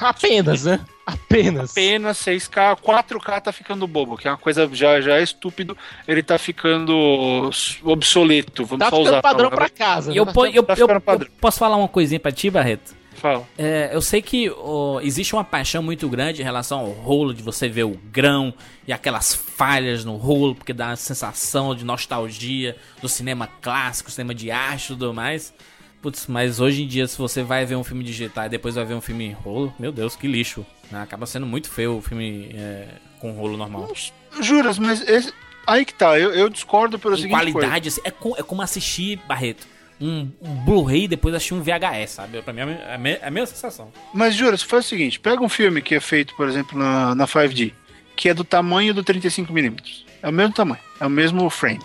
Apenas, né? Apenas. Apenas 6K, 4K tá ficando bobo, que é uma coisa já, já é estúpido, ele tá ficando obsoleto, vamos Tá só ficando usar a padrão pra casa. Eu, né? eu, tá eu- ficando eu padrão. posso falar uma coisinha pra ti, Barreto? Fala. É, eu sei que ó, existe uma paixão muito grande em relação ao rolo, de você ver o grão e aquelas falhas no rolo, porque dá uma sensação de nostalgia do cinema clássico, cinema de arte e tudo mais. Putz, mas hoje em dia, se você vai ver um filme digital e depois vai ver um filme em rolo, meu Deus, que lixo. né? Acaba sendo muito feio o filme é, com rolo normal. Juras, mas esse- aí que tá, eu, eu discordo pelo seguinte qualidade, assim, é, co- é como assistir, Barreto, um, um Blu-ray e depois assistir um VHS, sabe? Pra mim é a me- é a me- é a mesma sensação. Mas, Juras, faz o seguinte: pega um filme que é feito, por exemplo, na, na 5D, que é do tamanho do 35mm. É o mesmo tamanho, é o mesmo frame.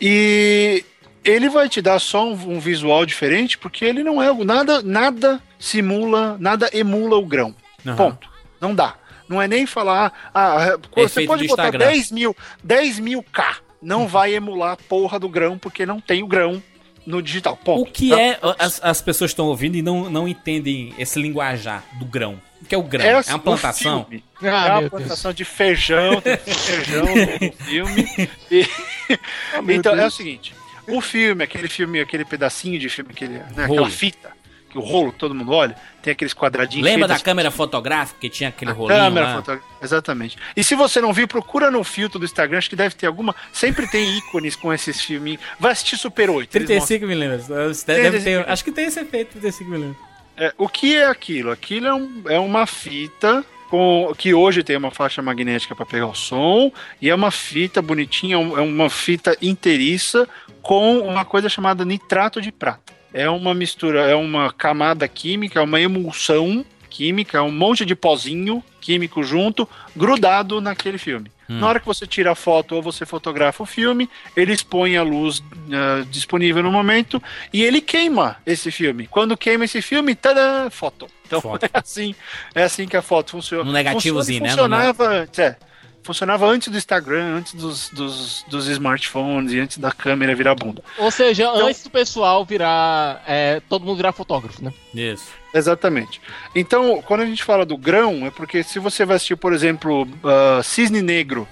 E ele vai te dar só um, um visual diferente, porque ele não é. Nada, nada simula, nada emula o grão. Aham. Ponto. Não dá. Não é nem falar. Ah, você Efeito pode botar Instagram. 10 mil, 10 mil K. Não vai emular a porra do grão, porque não tem o grão no digital. Ponto. O que Tá? é. As, as pessoas estão ouvindo e não, não entendem esse linguajar do grão. O que é o grão? É, assim, uma o plantação? Ah, é meu uma Deus. plantação de feijão, tem feijão no [laughs] filme. E- [laughs] então é o Deus. seguinte: o filme, aquele filme, aquele pedacinho de filme, aquele, né, Rolo. aquela fita, que o rolo que todo mundo olha, tem aqueles quadradinhos. Lembra da câmera fotográfica que tinha aquele a rolinho câmera lá? foto- Exatamente. E se você não viu, procura no filtro do Instagram, acho que deve ter alguma. Sempre tem ícones com esses filminhos. Vai assistir Super 8. eles 35 milímetros. Deve 35 ter, acho que tem esse efeito, 35 milímetros. É, o que é aquilo? Aquilo é, um- é uma fita com que hoje tem uma faixa magnética para pegar o som e é uma fita bonitinha, é uma fita inteiriça com uma coisa chamada nitrato de prata. É uma mistura, é uma camada química, é uma emulsão química, é um monte de pozinho químico junto, grudado naquele filme. Na hora que você tira a foto ou você fotografa o filme, ele expõe a luz ah, disponível no momento e ele queima esse filme. Quando queima esse filme, tada, foto. Então [laughs] Foto. é assim, é assim que a foto funciona. No negativozinho, né? Funcionava, antes, é, funcionava antes do Instagram, antes dos, dos, dos smartphones e antes da câmera virar bunda. Ou seja, Então- antes do pessoal virar. é, todo mundo virar fotógrafo, né? Isso. Exatamente. Então, quando a gente fala do grão, é porque se você vai assistir, por exemplo, ah, Cisne Negro,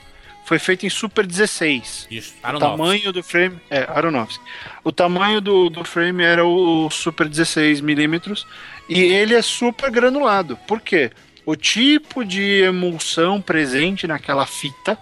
foi feito em Super 16. Isso. O tamanho do frame. É, Aronofsky. O tamanho do, do frame era o Super 16 milímetros e ele é super granulado. Por quê? O tipo de emulsão presente naquela fita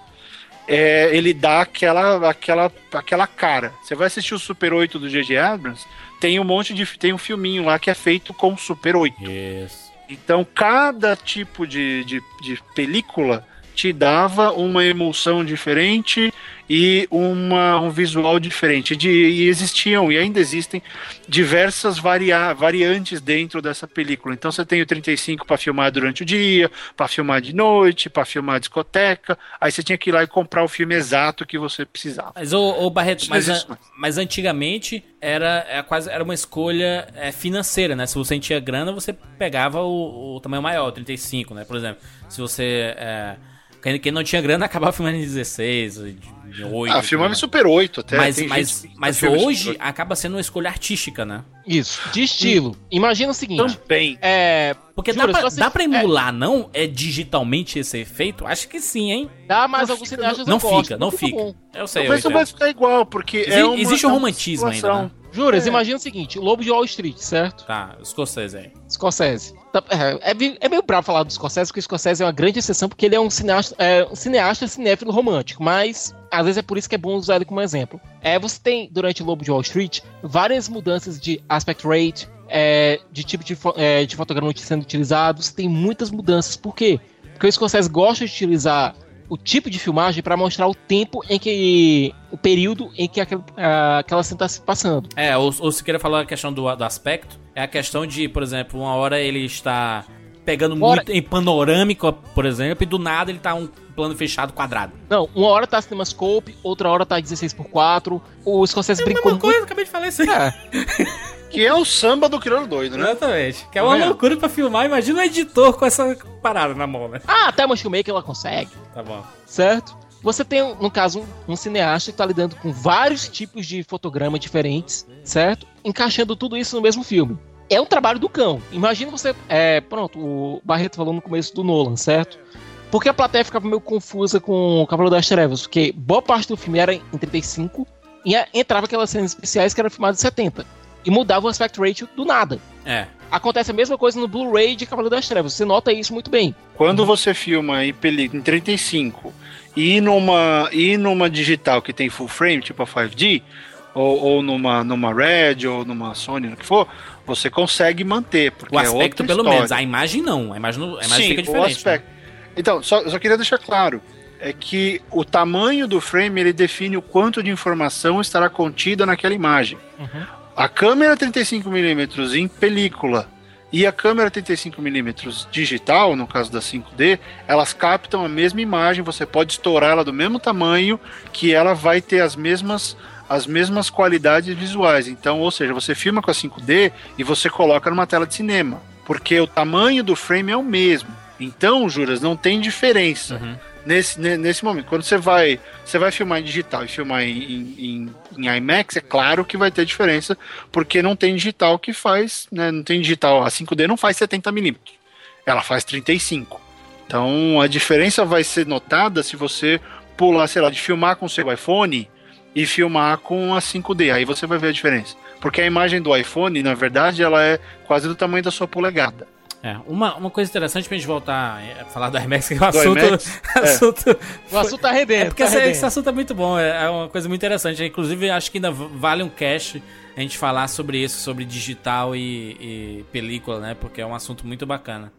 é, ele dá aquela, aquela, aquela cara. Você vai assistir o Super 8 do J.J. Abrams, tem um monte de. tem um filminho lá que é feito com Super 8. Isso. Então, cada tipo de, de, de película te dava uma emulsão diferente e uma, um visual diferente. De, e existiam, e ainda existem, diversas varia, variantes dentro dessa película. Então, você tem o 35 para filmar durante o dia, para filmar de noite, para filmar discoteca. Aí você tinha que ir lá e comprar o filme exato que você precisava. Mas, ô Barreto, mas, a- mais. mas antigamente era, era quase era uma escolha é, financeira, né? Se você tinha grana, você pegava o, o tamanho maior, o 35, né? Por exemplo, se você. É, quem, quem não tinha grana [laughs] acabava filmando em 16, de- de 8. Ah, filmava em tudo Super 8 até. Mas, mas, mas em hoje 8. acaba sendo uma escolha artística, né? Isso. De estilo. Imagina o seguinte. Também. É. Porque Jura, dá, pra, você- dá pra é, emular, não? É digitalmente esse efeito? Acho que sim, hein? Dá, mas Não alguns fica- cineastas Não gostam. fica, não Muito fica. bom. Eu sei, Mas não vai ficar igual, porque Exi- é uma, existe um é romantismo ainda, situação. né? Juras, É. imagina o seguinte: o Lobo de Wall Street, certo? Tá, escocese aí. Scorsese. Tá- É, é, é meio bravo falar do Scorsese, porque o Scorsese é uma grande exceção, porque ele é um cineasta, é, um cineasta cinéfilo romântico, mas às vezes é por isso que é bom usar ele como exemplo. É, você tem, durante o Lobo de Wall Street, várias mudanças de aspect rate, é, de tipo de, fo- é, de fotograma sendo utilizado, você tem muitas mudanças. Por quê? Porque o Scorsese gosta de utilizar o tipo de filmagem para mostrar o tempo em que. o período em que aquela, aquela cena está se passando. É, ou, ou se queira falar a questão do, do aspecto, é a questão de, por exemplo, uma hora ele está pegando muito em panorâmico, por exemplo, e do nada ele tá um plano fechado quadrado. Não, uma hora tá CinemaScope, outra hora tá 16x4. O Scorsese brincou muito. coisa, acabei de falar isso aí. É, [laughs] Que é o samba do crioulo doido, né? Exatamente. Que é uma loucura pra filmar. Imagina um editor com essa parada na mão, né? Ah, até uma Filmmaker ela consegue, Tá bom. certo? Você tem, no caso, um, cineasta que tá lidando com vários tipos de fotograma diferentes, certo? Encaixando tudo isso no mesmo filme. É um trabalho do cão. Imagina você. É, pronto, o Barreto falou no começo do Nolan, certo? Porque a plateia ficava meio confusa com o Cavaleiro das Trevas, porque boa parte do filme era em 35 e a- entrava aquelas cenas especiais que eram filmadas em 70. E mudava o aspect ratio do nada. É. Acontece a mesma coisa no Blu-ray de Cavaleiro das Trevas. Você nota isso muito bem. Quando você filma em película em 35 e numa, e numa digital que tem full frame, tipo a 5D, ou, ou numa, numa Red, ou numa Sony, no que for, você consegue manter. Porque O é aspecto, outra pelo história. menos. A imagem não. A imagem, não- a imagem Sim, fica o diferente. né? aspecto. Então, só, eu só queria deixar claro é que o tamanho do frame ele define o quanto de informação estará contida naquela imagem. Uhum. A câmera 35mm em película e a câmera 35mm digital, no caso da 5D, elas captam a mesma imagem, você pode estourar ela do mesmo tamanho que ela vai ter as mesmas as mesmas qualidades visuais. Então, ou seja, você filma com a 5D e você coloca numa tela de cinema, porque o tamanho do frame é o mesmo. Então, Juras, não tem diferença Uhum. Nesse, ne- nesse momento. Quando você vai, você vai filmar em digital e filmar em, em, em- IMAX, é claro que vai ter diferença, porque não tem digital que faz, né, não tem digital, a 5D não faz 70mm, ela faz 35. Então a diferença vai ser notada se você pular, sei lá, de filmar com seu iPhone e filmar com a 5D, aí você vai ver a diferença. Porque a imagem do iPhone, na verdade, ela é quase do tamanho da sua polegada. É, uma, uma coisa interessante pra gente voltar a falar do IMAX, que é um assunto. IMAX? [laughs] assunto O assunto tá rendendo. É porque tá esse, esse assunto é muito bom, é é uma coisa muito interessante. Inclusive, acho que ainda vale um cast a gente falar sobre isso, sobre digital e, e película, né? Porque é um assunto muito bacana.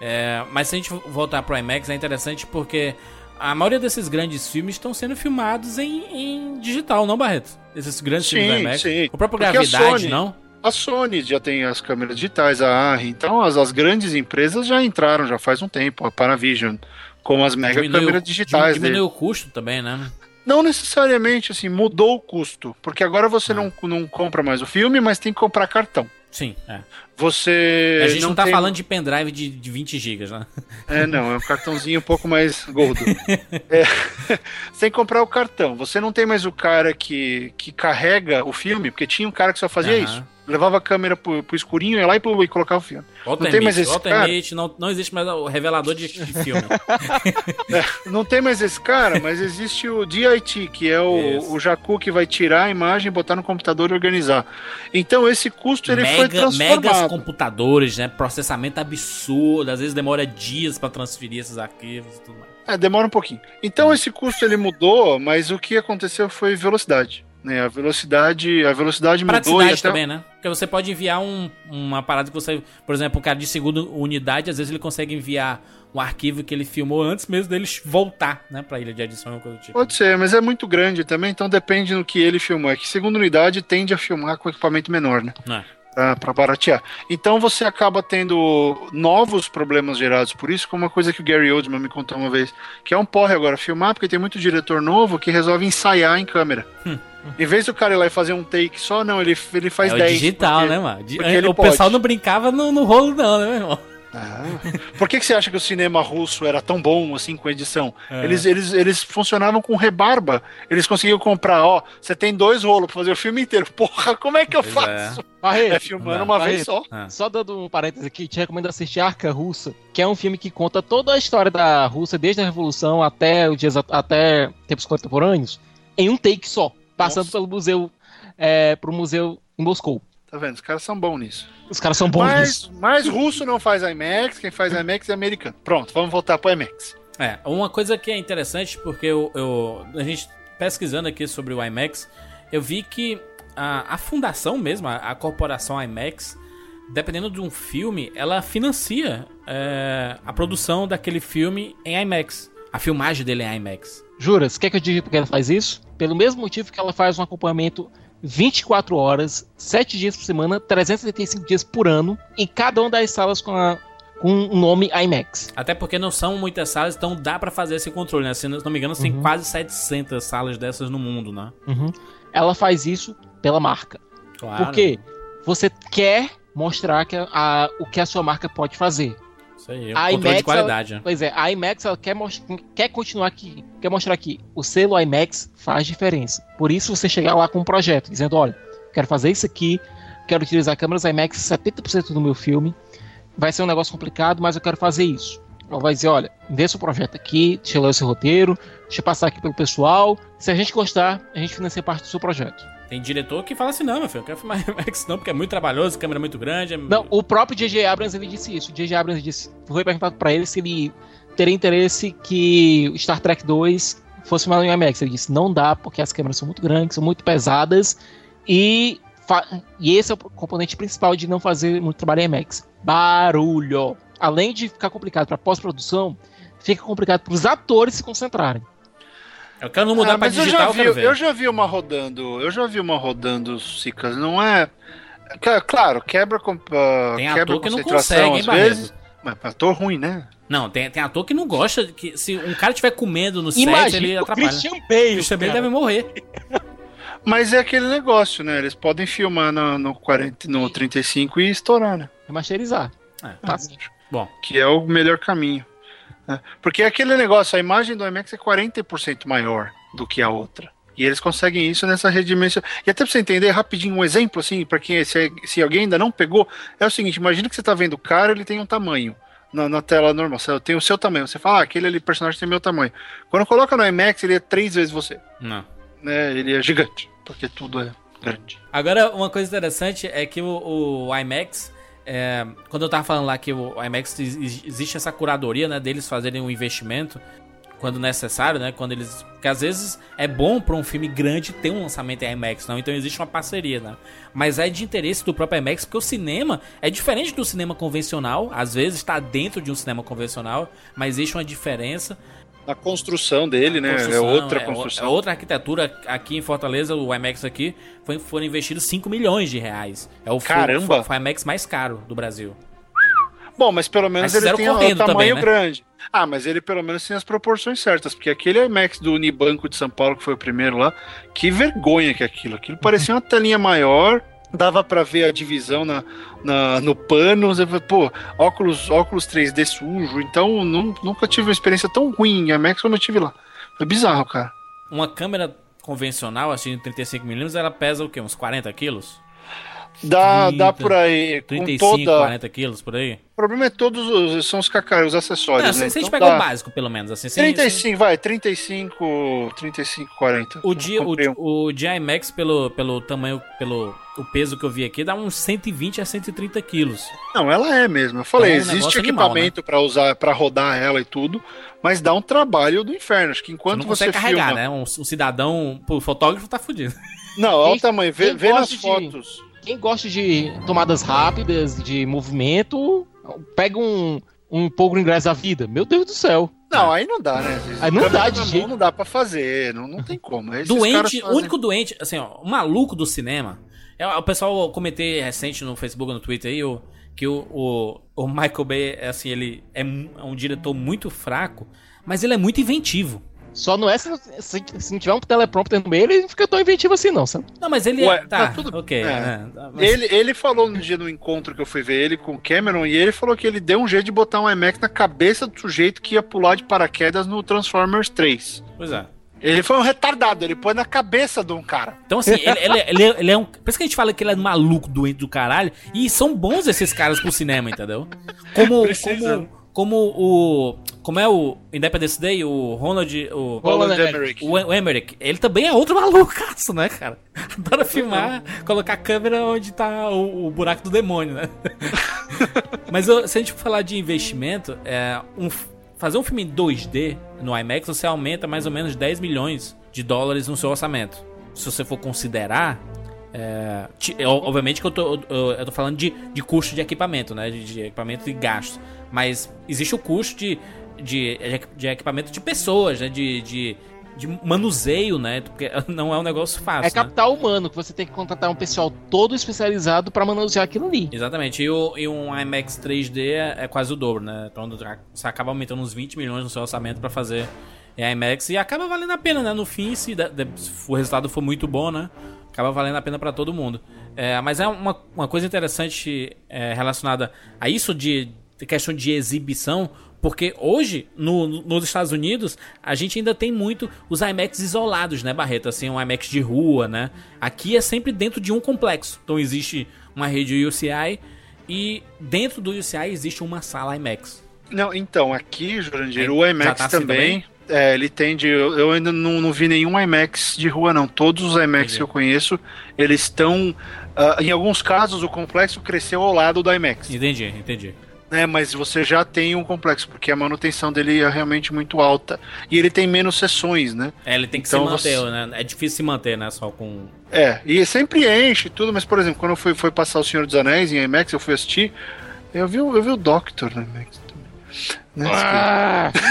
É, mas se a gente voltar pro IMAX, é interessante porque a maioria desses grandes filmes estão sendo filmados em, em digital, não, Barreto? Esses grandes Sim, filmes do IMAX. sim. O próprio Porque a Gravidade, Sony- não? A Sony já tem as câmeras digitais, a ARRI, então as, as grandes empresas já entraram já faz um tempo, a Panavision, com as mega Diminui o- câmeras digitais Diminui dele. o custo também, né? Não necessariamente, assim, mudou o custo, porque agora você Ah. não, não compra mais o filme, mas tem que comprar cartão. Sim, é. Você a gente não, tá tem- falando de pendrive de, de 20 GB, né? É, não, é um cartãozinho um pouco mais gordo. [laughs] É, [laughs] sem comprar o cartão. Você não tem mais o cara que, que carrega o filme, porque tinha um cara que só fazia Aham. isso. Levava a câmera pro, pro escurinho, ia lá e, pro- e colocava o filme. Não tem mais esse cara? Não, não existe mais o revelador de, de filme. [laughs] Não tem mais esse cara, mas existe o DIT, que é Isso. o, o Jacu que vai tirar a imagem, botar no computador e organizar. Então esse custo ele foi Mega, megas transformado. computadores, né? Processamento absurdo, às vezes demora dias pra transferir esses arquivos e tudo mais. É, demora um pouquinho. Então esse custo ele mudou, mas o que aconteceu foi velocidade. Né? A velocidade, a velocidade mudou e até também, né? Porque você pode enviar um- uma parada que você, por exemplo, um cara de segunda unidade, às vezes ele consegue enviar um arquivo que ele filmou antes mesmo dele voltar, né, pra ilha de edição ou coisa do tipo. Pode ser, mas é muito grande também, então depende do que ele filmou. É que segunda unidade tende a filmar com equipamento menor, né? É? Pra baratear. Então você acaba tendo novos problemas gerados por isso, como uma coisa que o Gary Oldman me contou uma vez, que é um porre agora filmar, porque tem muito diretor novo que resolve ensaiar em câmera. Em vez do cara ir lá e fazer um take só, não, ele, ele faz é o 10. digital, porque- né, mano? Porque ele o pessoal pode. não brincava no, no rolo, não, né, meu irmão? Ah, por que, que você acha que o cinema russo era tão bom assim com edição? É. Eles, eles, eles funcionavam com rebarba. Eles conseguiam comprar, ó, você tem dois rolos pra fazer o filme inteiro. Porra, como é que eu Pois faço? Barreto, É filmando Não. uma Barreto. vez só. Ah. Só dando um parênteses aqui, te recomendo assistir Arca Russa, que é um filme que conta toda a história da Rússia, desde a Revolução até os dias até tempos contemporâneos, em um take só, passando Nossa. pelo museu, é, pro museu em Moscou. Tá vendo? Os caras são bons nisso. Os caras são bons Mas, nisso. mas russo não faz IMAX, quem faz IMAX é americano. Pronto, vamos voltar pro IMAX. É, uma coisa que é interessante, porque eu, eu- a gente pesquisando aqui sobre o IMAX, eu vi que a, a fundação mesmo, a, a corporação IMAX, dependendo de um filme, ela financia é, a produção daquele filme em IMAX. A filmagem dele em IMAX. Juras, quer que eu diga porque ela faz isso? Pelo mesmo motivo que ela faz um acompanhamento 24 horas, 7 dias por semana, 375 dias por ano, em cada uma das salas com, a, com um nome IMAX. Até porque não são muitas salas, então dá pra fazer esse controle, né? Se não me engano, tem quase 700 salas dessas no mundo, né? Ela faz isso pela marca. Claro. Porque você quer mostrar que a- a- o que a sua marca pode fazer. Isso aí, é A controle de IMAX, qualidade. né? Pois é, a IMAX ela quer, quer continuar aqui, quer mostrar que o selo IMAX faz diferença. Por isso você chegar lá com um projeto, dizendo, olha, quero fazer isso aqui, quero utilizar câmeras IMAX 70% do meu filme, vai ser um negócio complicado, mas eu quero fazer isso. Ela vai dizer, olha, vê seu projeto aqui, deixa eu ler o seu roteiro, deixa eu passar aqui pelo pessoal, se a gente gostar, a gente financia parte do seu projeto. Tem diretor que fala assim, não, meu filho, eu quero filmar [laughs] IMAX não, porque é muito trabalhoso, a câmera é muito grande. é- Não, o próprio J.J. Abrams ele disse isso. J.J. Abrams disse, foi perguntado pra ele se ele teria interesse que Star Trek 2 fosse filmado em IMAX. Ele disse, não dá, porque as câmeras são muito grandes, são muito pesadas e, e esse é o componente principal de não fazer muito trabalho em IMAX. Barulho. Além de ficar complicado pra pós-produção, fica complicado pros atores se concentrarem. Eu quero não mudar Ah, pra mas eu digital, já, eu vi, quero ver. eu já vi uma rodando. Eu já vi uma rodando, Sicas. Não é. Claro, quebra, com, ah, Tem quebra ator que não consegue, hein, às vezes. Mas ator ruim, né? Não, tem, tem ator que não gosta, que se um cara tiver comendo no set, ele Imagina o atrapalha. Christian Bale. Christian Bale deve morrer. [laughs] Mas é aquele negócio, né? Eles podem filmar no, no, 40, no 35 e estourar, né? Remasterizar. É. Tá. Bom, Que é o melhor caminho. Né? Porque é aquele negócio, a imagem do IMAX é 40% maior do que a outra. E eles conseguem isso nessa redimensão. E até pra você entender rapidinho um exemplo, assim, para quem se, se alguém ainda não pegou, é o seguinte: imagina que você tá vendo o cara, ele tem um tamanho. Na, na tela normal, você tem o seu tamanho. Você fala, ah, aquele ali, personagem tem meu tamanho. Quando coloca no IMAX, ele é três vezes você. não. Né? Ele é gigante, porque tudo é grande. Agora, uma coisa interessante é que o, o IMAX, é, quando eu tava falando lá que o IMAX ex- existe essa curadoria, né, deles fazerem um investimento, quando necessário, né? Quando eles. Porque às vezes é bom pra um filme grande ter um lançamento em IMAX, não? Então existe uma parceria, né? Mas é de interesse do próprio IMAX, porque o cinema é diferente do cinema convencional. Às vezes está dentro de um cinema convencional, mas existe uma diferença. A construção dele, né? É Construção, outra é, construção. É outra arquitetura. Aqui em Fortaleza, o IMAX aqui, foi, foram investidos 5 milhões de reais. É o Caramba! Foi, o IMAX mais caro do Brasil. Bom, mas pelo menos Mas ele tem correndo tamanho também, né? grande. Ah, mas ele pelo menos tem as proporções certas, porque aquele IMAX do Unibanco de São Paulo, que foi o primeiro lá, que vergonha que é aquilo. Aquilo parecia uma telinha maior, dava pra ver a divisão na, na- no pano. Você fala, Pô, óculos, óculos 3D sujo. Então, nu- nunca tive uma experiência tão ruim em IMAX como eu tive lá. Foi bizarro, cara. Uma câmera convencional, assim, de 35mm, ela pesa o quê? Uns 40 quilos? Dá, 30, dá por aí. Com 35, toda... 40 quilos, por aí? O problema é todos os, são os cacaros, os acessórios. Não, né? se, a gente Então pegar dá o básico, pelo menos, assim. sem- 35, vai, 35, 35, 40. O de, o, o de IMAX, pelo, pelo tamanho, pelo o peso que eu vi aqui, dá uns 120 a 130 quilos. Não, ela é mesmo. Eu falei, É um existe equipamento pra usar, para rodar ela e tudo, mas dá um trabalho do inferno. Acho que Você enquanto você, consegue carregar, filma... né? Um, um cidadão, o fotógrafo tá fudido. Não, olha Quem- o tamanho, vê, vê nas de- fotos. Quem gosta de tomadas rápidas, de movimento, pega um, um pouco ingresso da vida. Meu Deus do céu. Não, aí não dá, né? Aí não dá de jeito. Não dá pra fazer, não, não tem como. Esses doente, o fazem- único doente, assim, ó, o maluco do cinema. É, o pessoal comentei recente no Facebook, no Twitter aí, o, que o, o, o Michael Bay, é assim, ele é um, é um diretor muito fraco, mas ele é muito inventivo. Só não é se, se, se não tiver um teleprompter no meio, ele não fica tão inventivo assim, não, sabe? Não, mas ele Ué, é. Tá, tá tudo- ok. é. né, tá, mas- Ele, ele falou no dia do encontro que eu fui ver ele com o Cameron, e ele falou que ele deu um jeito de botar um IMAX na cabeça do sujeito que ia pular de paraquedas no Transformers 3. Pois é. Ele foi um retardado, ele pôs na cabeça de um cara. Então, assim, ele, ele, ele, é- ele é um. Por isso que a gente fala que ele é maluco, doente do caralho. E são bons esses caras pro cinema, entendeu? Como. Precisa. Como, como o. Como é o Independence Day, o Ronald. O, Roland Roland Emmerich. o, o Emmerich. Ele também é outro [laughs] malucaço, né, cara? Adora filmar, colocar a câmera onde tá o, o buraco do demônio, né? [laughs] Mas eu- se a gente for falar de investimento, é, um, fazer um filme em 2D no IMAX, você aumenta mais ou menos 10 milhões de dólares no seu orçamento. Se você for considerar. É, é, obviamente que eu tô, eu, eu tô falando de, de custo de equipamento, né? De, de equipamento e gastos. Mas existe o custo de, de, de equipamento de pessoas, né? De, de, de manuseio, né? Porque [laughs] não é um negócio fácil. É né? capital humano, que você tem que contratar um pessoal todo especializado pra manusear aquilo ali. Exatamente, e, o- e um IMAX 3D é, é quase o dobro, né? Então você acaba aumentando uns 20 milhões no seu orçamento pra fazer IMAX e acaba valendo a pena, né? No fim, se, da- se o resultado for muito bom, né? Acaba valendo a pena pra todo mundo. É, mas é uma, uma coisa interessante é, relacionada a isso de, de questão de exibição, porque hoje, no- no- nos Estados Unidos, a gente ainda tem muito os IMAX isolados, né, Barreto? Assim, um IMAX de rua, né? Aqui é sempre dentro de um complexo. Então existe uma rede UCI e dentro do UCI existe uma sala IMAX. Não, então, aqui, Jurandir, É, o IMAX tá assim também. É, ele tem de. Eu, eu ainda não, não vi nenhum IMAX de rua, não. Todos os IMAX Entendi. que eu conheço, eles estão. ah, em alguns casos, o complexo cresceu ao lado do IMAX. Entendi, entendi. né? Mas você já tem um complexo, porque a manutenção dele é realmente muito alta. E ele tem menos sessões, né? É, ele tem que Então se manter, você- né? É difícil se manter, né? Só com. É, e sempre enche tudo, mas por exemplo, quando eu fui, fui passar O Senhor dos Anéis em IMAX, eu fui assistir, eu vi, o- eu vi o Doctor no IMAX. Né? Ah. [laughs]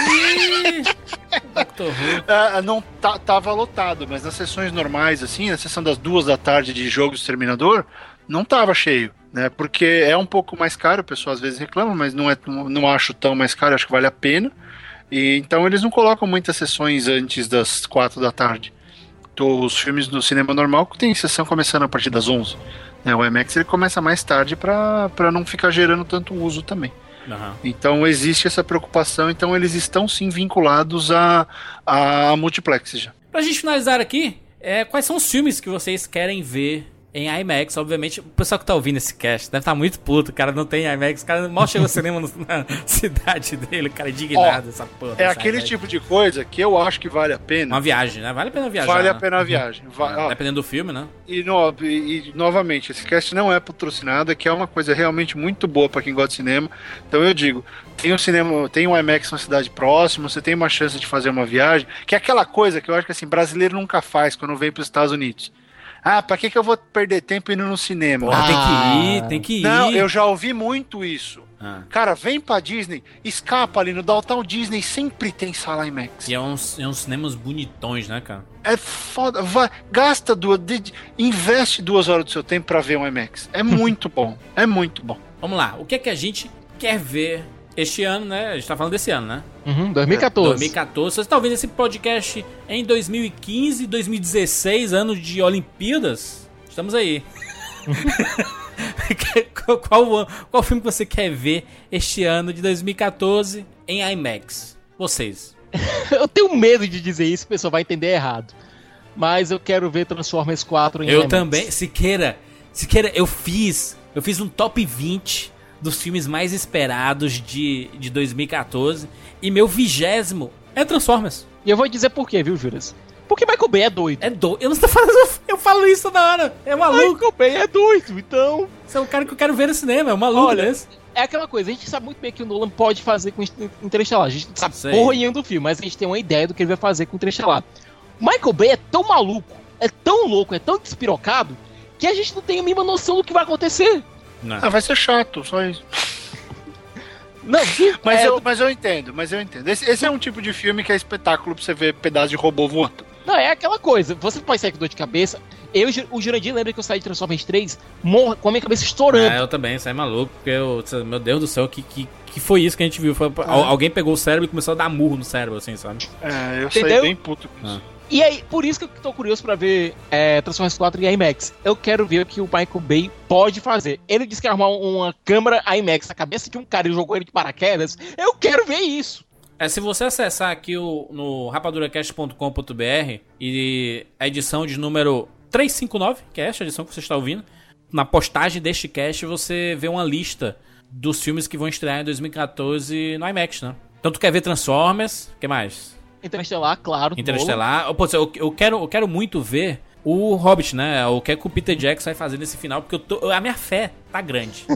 Ah, não tá, tava lotado, mas nas sessões normais, assim, na sessão das duas da tarde de Jogo do Exterminador, não tava cheio, né? Porque é um pouco mais caro, o pessoal às vezes reclama, mas não, é, não, não acho tão mais caro, acho que vale a pena. E, então eles não colocam muitas sessões antes das quatro da tarde. Então, os filmes no cinema normal tem sessão começando a partir das 11. Né? O IMAX ele começa mais tarde para não ficar gerando tanto uso também. Aham. Então existe essa preocupação, então eles estão sim vinculados a, a multiplex já. Pra gente finalizar aqui, é, quais são os filmes que vocês querem ver em IMAX, obviamente. O pessoal que tá ouvindo esse cast deve estar muito puto, o cara não tem IMAX, o cara mal chegou ao cinema na [laughs] cidade dele, o cara é indignado, essa porra. É aquele IMAX. tipo de coisa que eu acho que vale a pena. Uma viagem, né? Vale a pena viajar. Vale a né? pena a viagem. Va- ó, Dependendo do filme, né? E, no- e- e, novamente, esse cast não é patrocinado, é que é uma coisa realmente muito boa pra quem gosta de cinema. Então eu digo, tem um cinema, tem um IMAX na cidade próxima, você tem uma chance de fazer uma viagem, que é aquela coisa que eu acho que assim, brasileiro nunca faz quando vem pros Estados Unidos. Ah, pra que, que eu vou perder tempo indo no cinema? Porra, tem que Ah. ir, tem que ir. Não, eu já ouvi muito isso. Ah. Cara, vem pra Disney, escapa ali no Downtown Disney, sempre tem sala IMAX. E é uns, é uns cinemas bonitões, né, cara? É foda. Vai, gasta duas. de- investe duas horas do seu tempo pra ver um IMAX. É muito bom. É muito bom. Vamos lá, o que é que a gente quer ver este ano, né? A gente tá falando desse ano, né? Uhum, 2014. 2014. Você está ouvindo esse podcast em 2015, 2016, ano de Olimpíadas? Estamos aí. [laughs] [laughs] qual, qual, qual filme que você quer ver este ano de 2014 em IMAX? Vocês. [laughs] Eu tenho medo de dizer isso, o pessoal vai entender errado. Mas eu quero ver Transformers 4 em Eu IMAX. também. Siqueira, Siqueira, eu fiz. Eu fiz um top 20 dos filmes mais esperados de, de 2014. E meu vigésimo é Transformers. E eu vou dizer por quê, viu, Juras? Porque Michael Bay é doido. É doido. Eu não estou falando. Eu falo isso toda hora. É maluco. Michael Bay é doido, então... Você é o cara que eu quero ver no cinema. É um maluco Olha. É aquela coisa, a gente sabe muito bem o que o Nolan pode fazer com Interestelar. A gente não sabe Sei. porra nenhuma do filme, mas a gente tem uma ideia do que ele vai fazer com Interestelar. Michael Bay é tão maluco, é tão louco, é tão despirocado, que a gente não tem a mínima noção do que vai acontecer. Não. Ah, vai ser chato, só isso. [laughs] Não, Mas, é, eu, mas eu entendo, mas eu entendo. Esse, esse é um tipo de filme que é espetáculo pra você ver pedaço de robô voando. Não, é aquela coisa. Você pode sair com dor de cabeça. Eu, o Jurandir lembra que eu saí de Transformers 3 morra, com a minha cabeça estourando. É, eu também, sai maluco, porque eu, meu Deus do céu, que, que, que foi isso que a gente viu? Foi, al- Alguém pegou o cérebro e começou a dar murro no cérebro, assim, sabe? É, eu Entendeu? saí bem puto com isso. E aí, por isso que eu tô curioso pra ver é, Transformers 4 em IMAX. Eu quero ver o que o Michael Bay pode fazer. Ele disse que arrumar uma câmera IMAX na cabeça de um cara e jogou ele de paraquedas. Eu quero ver isso. É, se você acessar aqui o, no rapaduracast.com.br e a edição de número 359, que é esta edição que você está ouvindo, na postagem deste cast você vê uma lista dos filmes que vão estrear em 2014 no IMAX, né? Então tu quer ver Transformers, o que mais? Interestelar, claro. Nolan. Interestelar. Pô, eu, eu, quero, eu quero muito ver o Hobbit, né? O que é que o Peter Jackson vai fazer nesse final, porque eu tô, a minha fé tá grande. [laughs]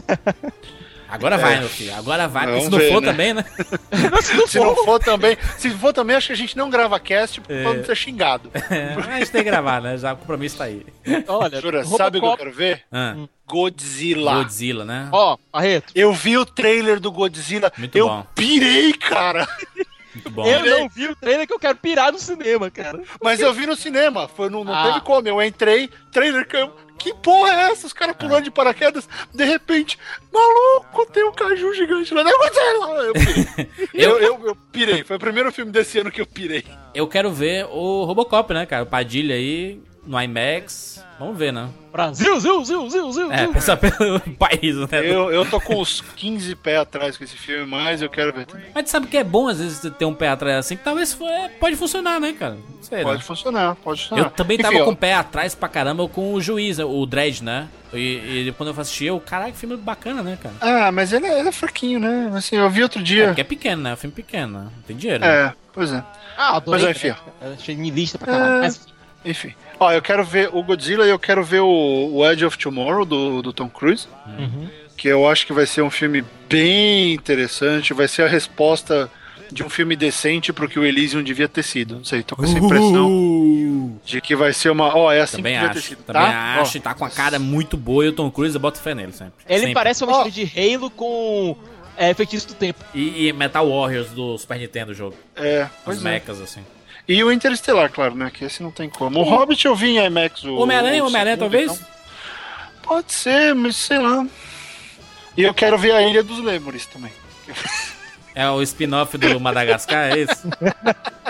Agora vai, meu filho. Agora vai. porque se Vamos não ver, for né? também, né? [laughs] Se não for também, [laughs] se for também, acho que a gente não grava cast pra não ser xingado. É, mas a gente tem que gravar, né? Já o compromisso tá aí. Olha, Jura, sabe o que eu quero ver? Ah, Godzilla. Godzilla, né? Ó, Barreto, Eu vi o trailer do Godzilla, Muito eu bom. pirei, cara. Eu não vi o trailer que eu quero pirar no cinema, cara. Mas eu vi no cinema, foi, não, não Ah. teve como. Eu entrei, trailer que eu. Que porra é essa? Os caras pulando de paraquedas, de repente, maluco, tem um caju gigante lá. Não, Godzilla! Eu pirei. [laughs] eu, eu, eu pirei. Foi o primeiro filme desse ano que eu pirei. Eu quero ver o Robocop, né, cara? O Padilha aí, no IMAX. Vamos ver, né? Brasil, zil, zil, zil, zil, É, zil. pensar pelo [laughs] país, né? Eu, eu tô com uns 15 pés atrás com esse filme, mas eu quero ver também. Mas tu sabe que é bom, às vezes, ter um pé atrás assim, que talvez é, pode funcionar, né, cara? Não sei, Pode né? funcionar, pode funcionar. Eu também Enfim, tava com o pé atrás pra caramba com o juiz, o Dredd, né? E, e quando eu assisti, eu, caraca, que filme bacana, né, cara? Ah, mas ele é, ele é fraquinho, né? Assim, eu vi outro dia. Porque é pequeno, né? É um filme pequeno, né? Não tem dinheiro. né? É, pois é. Ah, adorei. Mas, enfim. cara. Achei em lista pra caralho. É. Mas, Enfim. Ó, eu quero ver o Godzilla e eu quero ver o, o Edge of Tomorrow do, do Tom Cruise. Uhum. Que eu acho que vai ser um filme bem interessante. Vai ser a resposta de um filme decente pro que o Elysium devia ter sido. Não sei, tô com essa impressão de que vai ser uma. Ó, é assim Também que devia ter acho, sido. também tá? acho, e tá com a cara muito boa e o Tom Cruise eu boto fé nele sempre. ele Sempre. parece uma mistura de Halo com é, Feitiço do Tempo. E, e Metal Warriors do Super Nintendo, o jogo. É, Os é. mechas, assim. E o Interestelar, claro, né? Que esse não tem como. O Hobbit eu vi em IMAX. O Homem-Aranha, o Homem-Aranha, segundo, talvez? então. Pode ser, mas sei lá. E eu quero ver a Ilha dos Lemures também. É o spin-off do Madagascar, é isso? [laughs]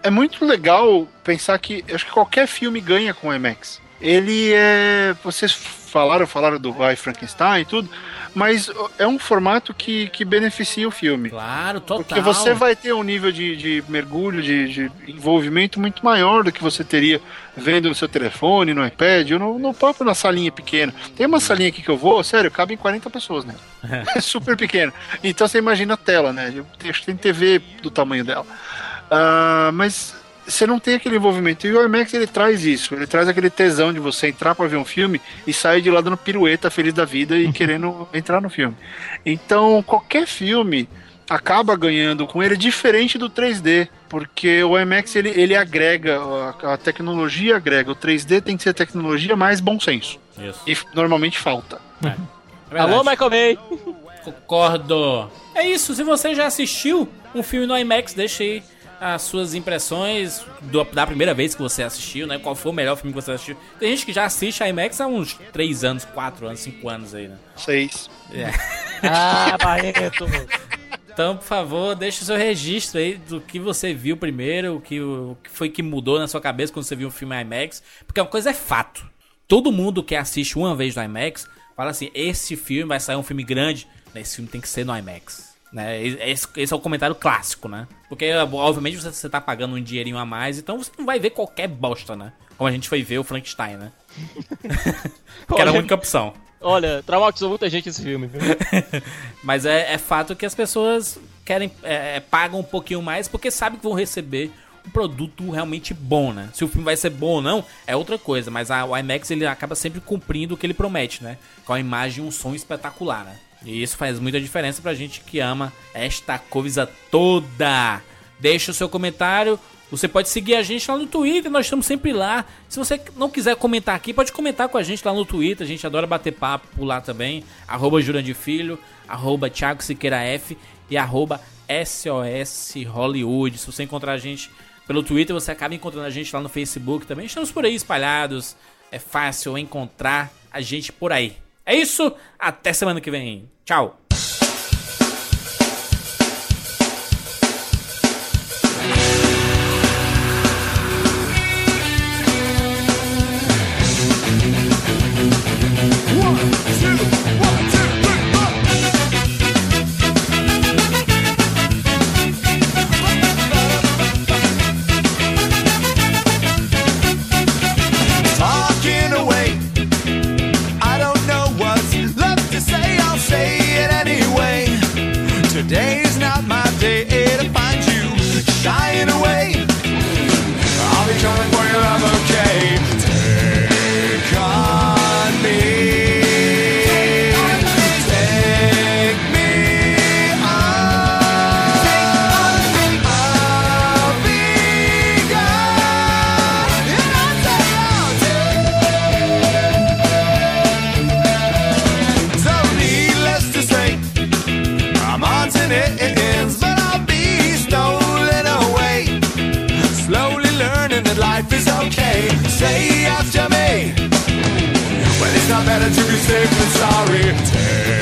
É muito legal pensar que eu acho que qualquer filme ganha com IMAX. Ele é. Vocês falaram, falaram do I Frankenstein e tudo, mas é um formato que, que beneficia o filme. Claro, total. Porque você vai ter um nível de, de mergulho, de, de envolvimento muito maior do que você teria vendo no seu telefone, no iPad, ou no, no próprio na salinha pequena. Tem uma salinha aqui que eu vou, sério, cabem 40 pessoas, né? [laughs] É super pequena. Então você imagina a tela, né? Tem TV do tamanho dela. Ah, mas você não tem aquele envolvimento. E o IMAX ele traz isso, ele traz aquele tesão de você entrar para ver um filme e sair de lá dando pirueta feliz da vida e querendo entrar no filme. Então, qualquer filme acaba ganhando com ele diferente do 3D, porque o IMAX ele, ele agrega, a, a tecnologia agrega, o 3D tem que ser a tecnologia mais bom senso. Isso. E normalmente falta. É verdade. Alô, Michael May! Concordo. É isso, se você já assistiu um filme no IMAX, deixa aí as suas impressões do- da primeira vez que você assistiu, né? Qual foi o melhor filme que você assistiu. Tem gente que já assiste IMAX há uns 3 anos, 4 anos, 5 anos aí, né? Seis. É. [laughs] Ah, Barreto! Então, por favor, deixe o seu registro aí do que você viu primeiro, o que, o que foi que mudou na sua cabeça quando você viu um filme IMAX. Porque uma coisa é fato. Todo mundo que assiste uma vez no IMAX fala assim: esse filme vai sair um filme grande, né, esse filme tem que ser no IMAX. Né? Esse, esse é o comentário clássico, né? Porque, obviamente, você, você tá pagando um dinheirinho a mais, então você não vai ver qualquer bosta, né? Como a gente foi ver o Frankenstein, né? [laughs] [laughs] que era a única opção. Olha, traumatizou muita gente esse filme, viu? [laughs] Mas é, é fato que as pessoas querem é, é, pagam um pouquinho mais porque sabem que vão receber um produto realmente bom, né? Se o filme vai ser bom ou não é outra coisa, mas a, o IMAX ele acaba sempre cumprindo o que ele promete, né? Com a imagem e um som espetacular, né? E isso faz muita diferença pra gente que ama esta coisa toda. Deixa o seu comentário. Você pode seguir a gente lá no Twitter, nós estamos sempre lá. Se você não quiser comentar aqui, pode comentar com a gente lá no Twitter. A gente adora bater papo lá também. Arroba Filho, arroba Thiago Siqueira F e arroba SOS Hollywood. Se você encontrar a gente pelo Twitter, você acaba encontrando a gente lá no Facebook também. Estamos por aí espalhados. É fácil encontrar a gente por aí. É isso, até semana que vem. Tchau. days better to be safe than sorry. Take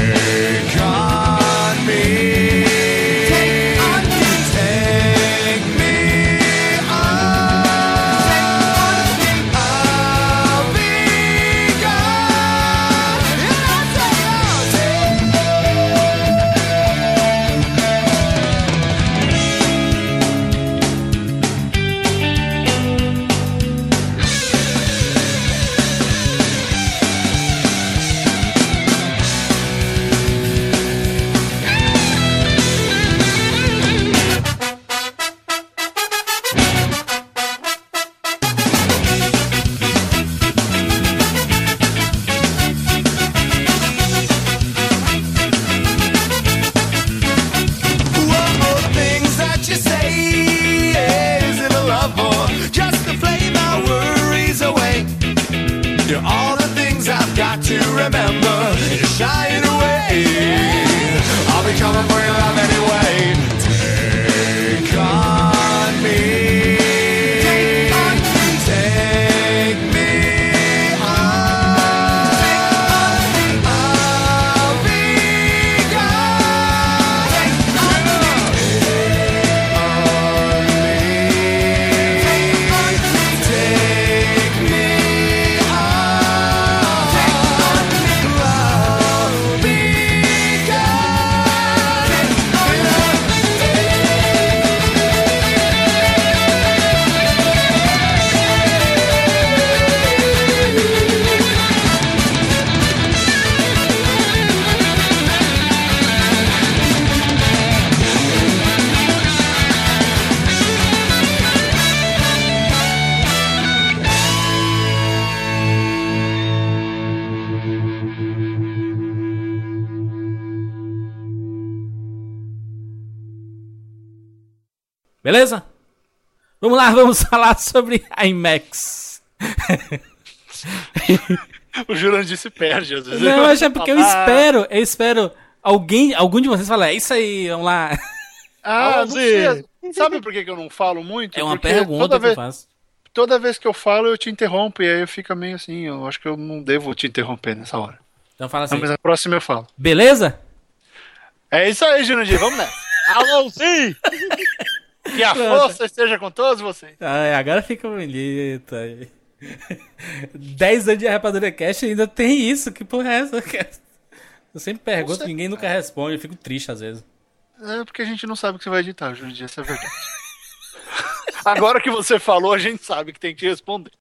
Beleza? Vamos lá, [laughs] vamos falar sobre IMAX. O Jurandir se perde às vezes. Não, mas é porque eu Ah, espero, eu espero alguém, algum de vocês falar, é isso aí, vamos lá. Ah, não Vamos sei. ver. Sabe por que eu não falo muito? É uma Porque pergunta toda que eu vez, faço. toda vez que eu falo, eu te interrompo e aí eu fico meio assim. Eu acho que eu não devo te interromper nessa hora. Então fala assim, Não, mas a próxima eu falo. beleza? É isso aí, Jurandir. Vamos nessa. [laughs] Alô, sim! Que a força esteja com todos vocês. Ai, agora fica bonito. aí. [laughs] 10 anos de Rapadura Cash ainda tem isso. Que porra é essa? Eu sempre pergunto, sei. ninguém nunca responde. Eu fico triste às vezes. É porque a gente não sabe o que você vai editar, Jurandir. Essa é verdade. [laughs] Agora que você falou, a gente sabe que tem que te responder.